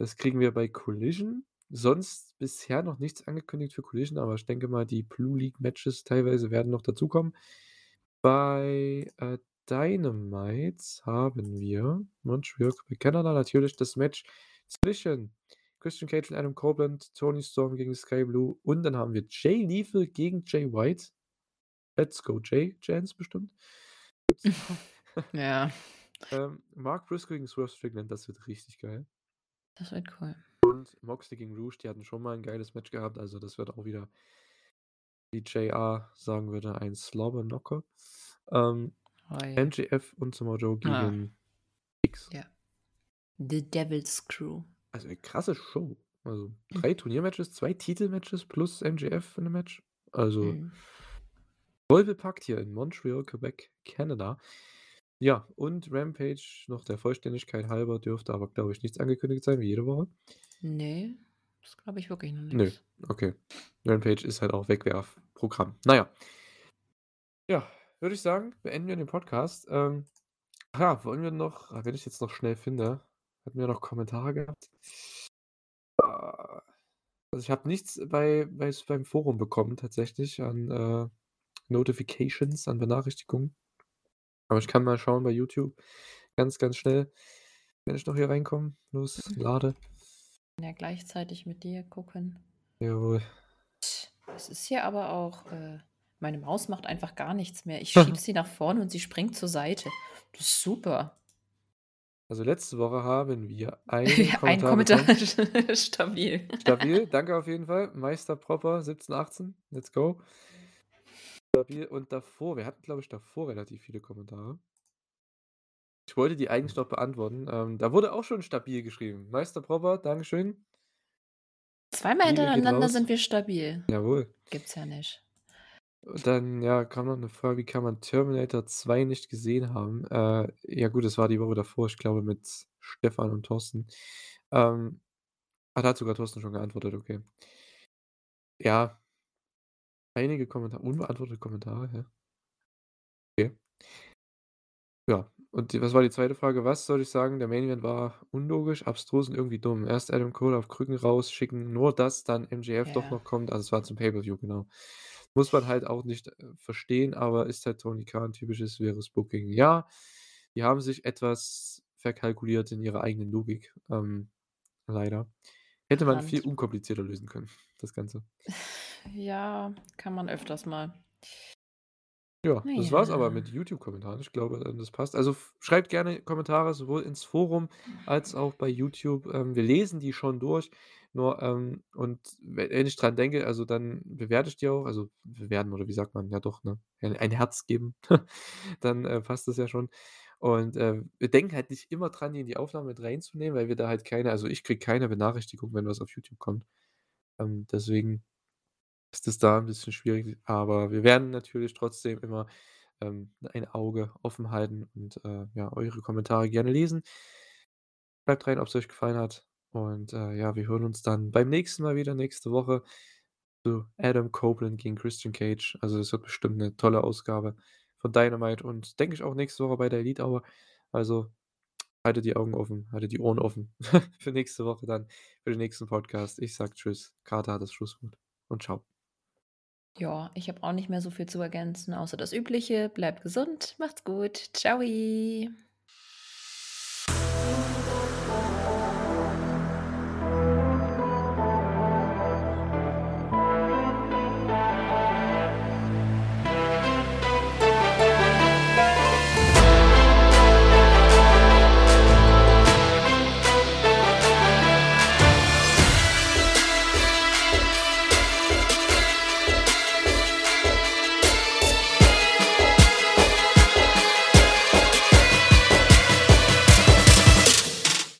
Das kriegen wir bei Collision. Sonst bisher noch nichts angekündigt für Collision, aber ich denke mal, die Blue League Matches teilweise werden noch dazukommen. Bei, äh, Dynamite haben wir Montreal bei Kanada natürlich das Match zwischen Christian Cage und Adam Copeland, Toni Storm gegen Sky Blue und dann haben wir Jay Lethal gegen Jay White. Let's go Jay Chance bestimmt. Ja. Ähm, Mark Briscoe gegen Swerve Strickland, das wird richtig geil. Das wird cool. Und Moxley gegen Rouge, die hatten schon mal 'n geiles Match gehabt, also das wird auch wieder, wie JR sagen würde, ein Slobber-Knocker. Ähm, Oi. MJF und Samoa Joe Ah. gegen X. Ja. The Devil's Crew. Also, 'ne krasse Show. Also, 3 Turniermatches, 2 Titelmatches plus MJF in 'nem Match. Also Mhm. voll bepackt hier in Montreal, Quebec, Kanada. Ja, und Rampage, noch der Vollständigkeit halber, dürfte aber, glaube ich, nichts angekündigt sein, wie jede Woche. Ne, das glaube ich wirklich noch Nö, nix. okay. Rampage ist halt auch Wegwerfprogramm. Na ja. Würde ich sagen, beenden wir den Podcast. Ähm, ja, wollen wir noch ah, wenn ich jetzt noch schnell finde hatten wir noch Kommentare gehabt? Ah, also, ich habe nichts bei bei beim Forum bekommen tatsächlich an, äh, Notifications, an Benachrichtigungen. Aber ich kann mal schauen bei YouTube ganz, ganz schnell, wenn ich noch hier reinkomme. Los, lade. Ja, gleichzeitig mit dir gucken. Jawohl. Das ist hier aber auch äh, meine Maus macht einfach gar nichts mehr. Ich schiebe sie nach vorne und sie springt zur Seite. Das ist super. Also, letzte Woche haben wir einen Ja, ein Kommentar Kommentar. bekommen. Stabil. Stabil, danke auf jeden Fall. Meister Proper 1718, let's go. Stabil und davor wir hatten, glaube ich, davor relativ viele Kommentare. Ich wollte die eigentlich noch beantworten. Ähm, da wurde auch schon stabil geschrieben. Meister Proper, dankeschön. Zweimal hintereinander sind wir stabil. Jawohl. Gibt's ja nicht. Und dann, ja, kam noch 'ne Frage, wie kann man Terminator 2 nicht gesehen haben? Äh, ja gut, das war die Woche davor, ich glaube mit Stefan und Thorsten. Ähm, ah, da hat sogar Thorsten schon geantwortet, okay. Ja. Einige Kommentare unbeantwortete Kommentare, ja. Okay. Ja, und die was war die zweite Frage? Was soll ich sagen? Der Main Event war unlogisch, abstrus und irgendwie dumm. Erst Adam Cole auf Krücken rausschicken, nur dass dann MJF doch Ja. noch kommt. Also, es war zum Pay-per-View, genau. Muss man halt auch nicht, äh, verstehen, aber ist halt Tony Khan typisches wirres Booking. Ja, die haben sich etwas verkalkuliert in ihrer eigenen Logik, ähm, leider. Hätte man viel unkomplizierter lösen können, das Ganze. Ja, kann man öfters mal. Ja, Na das war's aber ja. mit YouTube-Kommentaren. Ich glaube, ähm, das passt. Also, f schreibt gerne Kommentare sowohl ins Forum als auch bei YouTube. Ähm, wir lesen die schon durch, nur, ähm und we wenn ich dran denke, also, dann bewerte ich die auch. Also, bewerten oder wie sagt man? Ja doch, ne? Ein ein Herz geben, dann, äh, passt das ja schon. Und, äh, wir denken halt nicht immer dran, die in die Aufnahme mit reinzunehmen, weil wir da halt keine also, ich kriege keine Benachrichtigung, wenn was auf YouTube kommt. Ähm, deswegen ist es da 'n bisschen schwierig, aber wir werden natürlich trotzdem immer, ähm, ein Auge offen halten und, äh, ja, eure Kommentare gerne lesen. Schreibt rein, ob's euch gefallen hat und, äh, ja, wir hören uns dann beim nächsten Mal wieder nächste Woche zu Adam Copeland gegen Christian Cage. Also, das wird bestimmt 'ne tolle Ausgabe von Dynamite und denke ich auch nächste Woche bei der Elite Hour. Also, haltet die Augen offen, haltet die Ohren offen für nächste Woche dann, für den nächsten Podcast. Ich sage tschüss. Carter hat das Schlusswort und tschau. Ja, ich habe auch nicht mehr so viel zu ergänzen, außer das Übliche. Bleibt gesund, macht's gut. Tschau.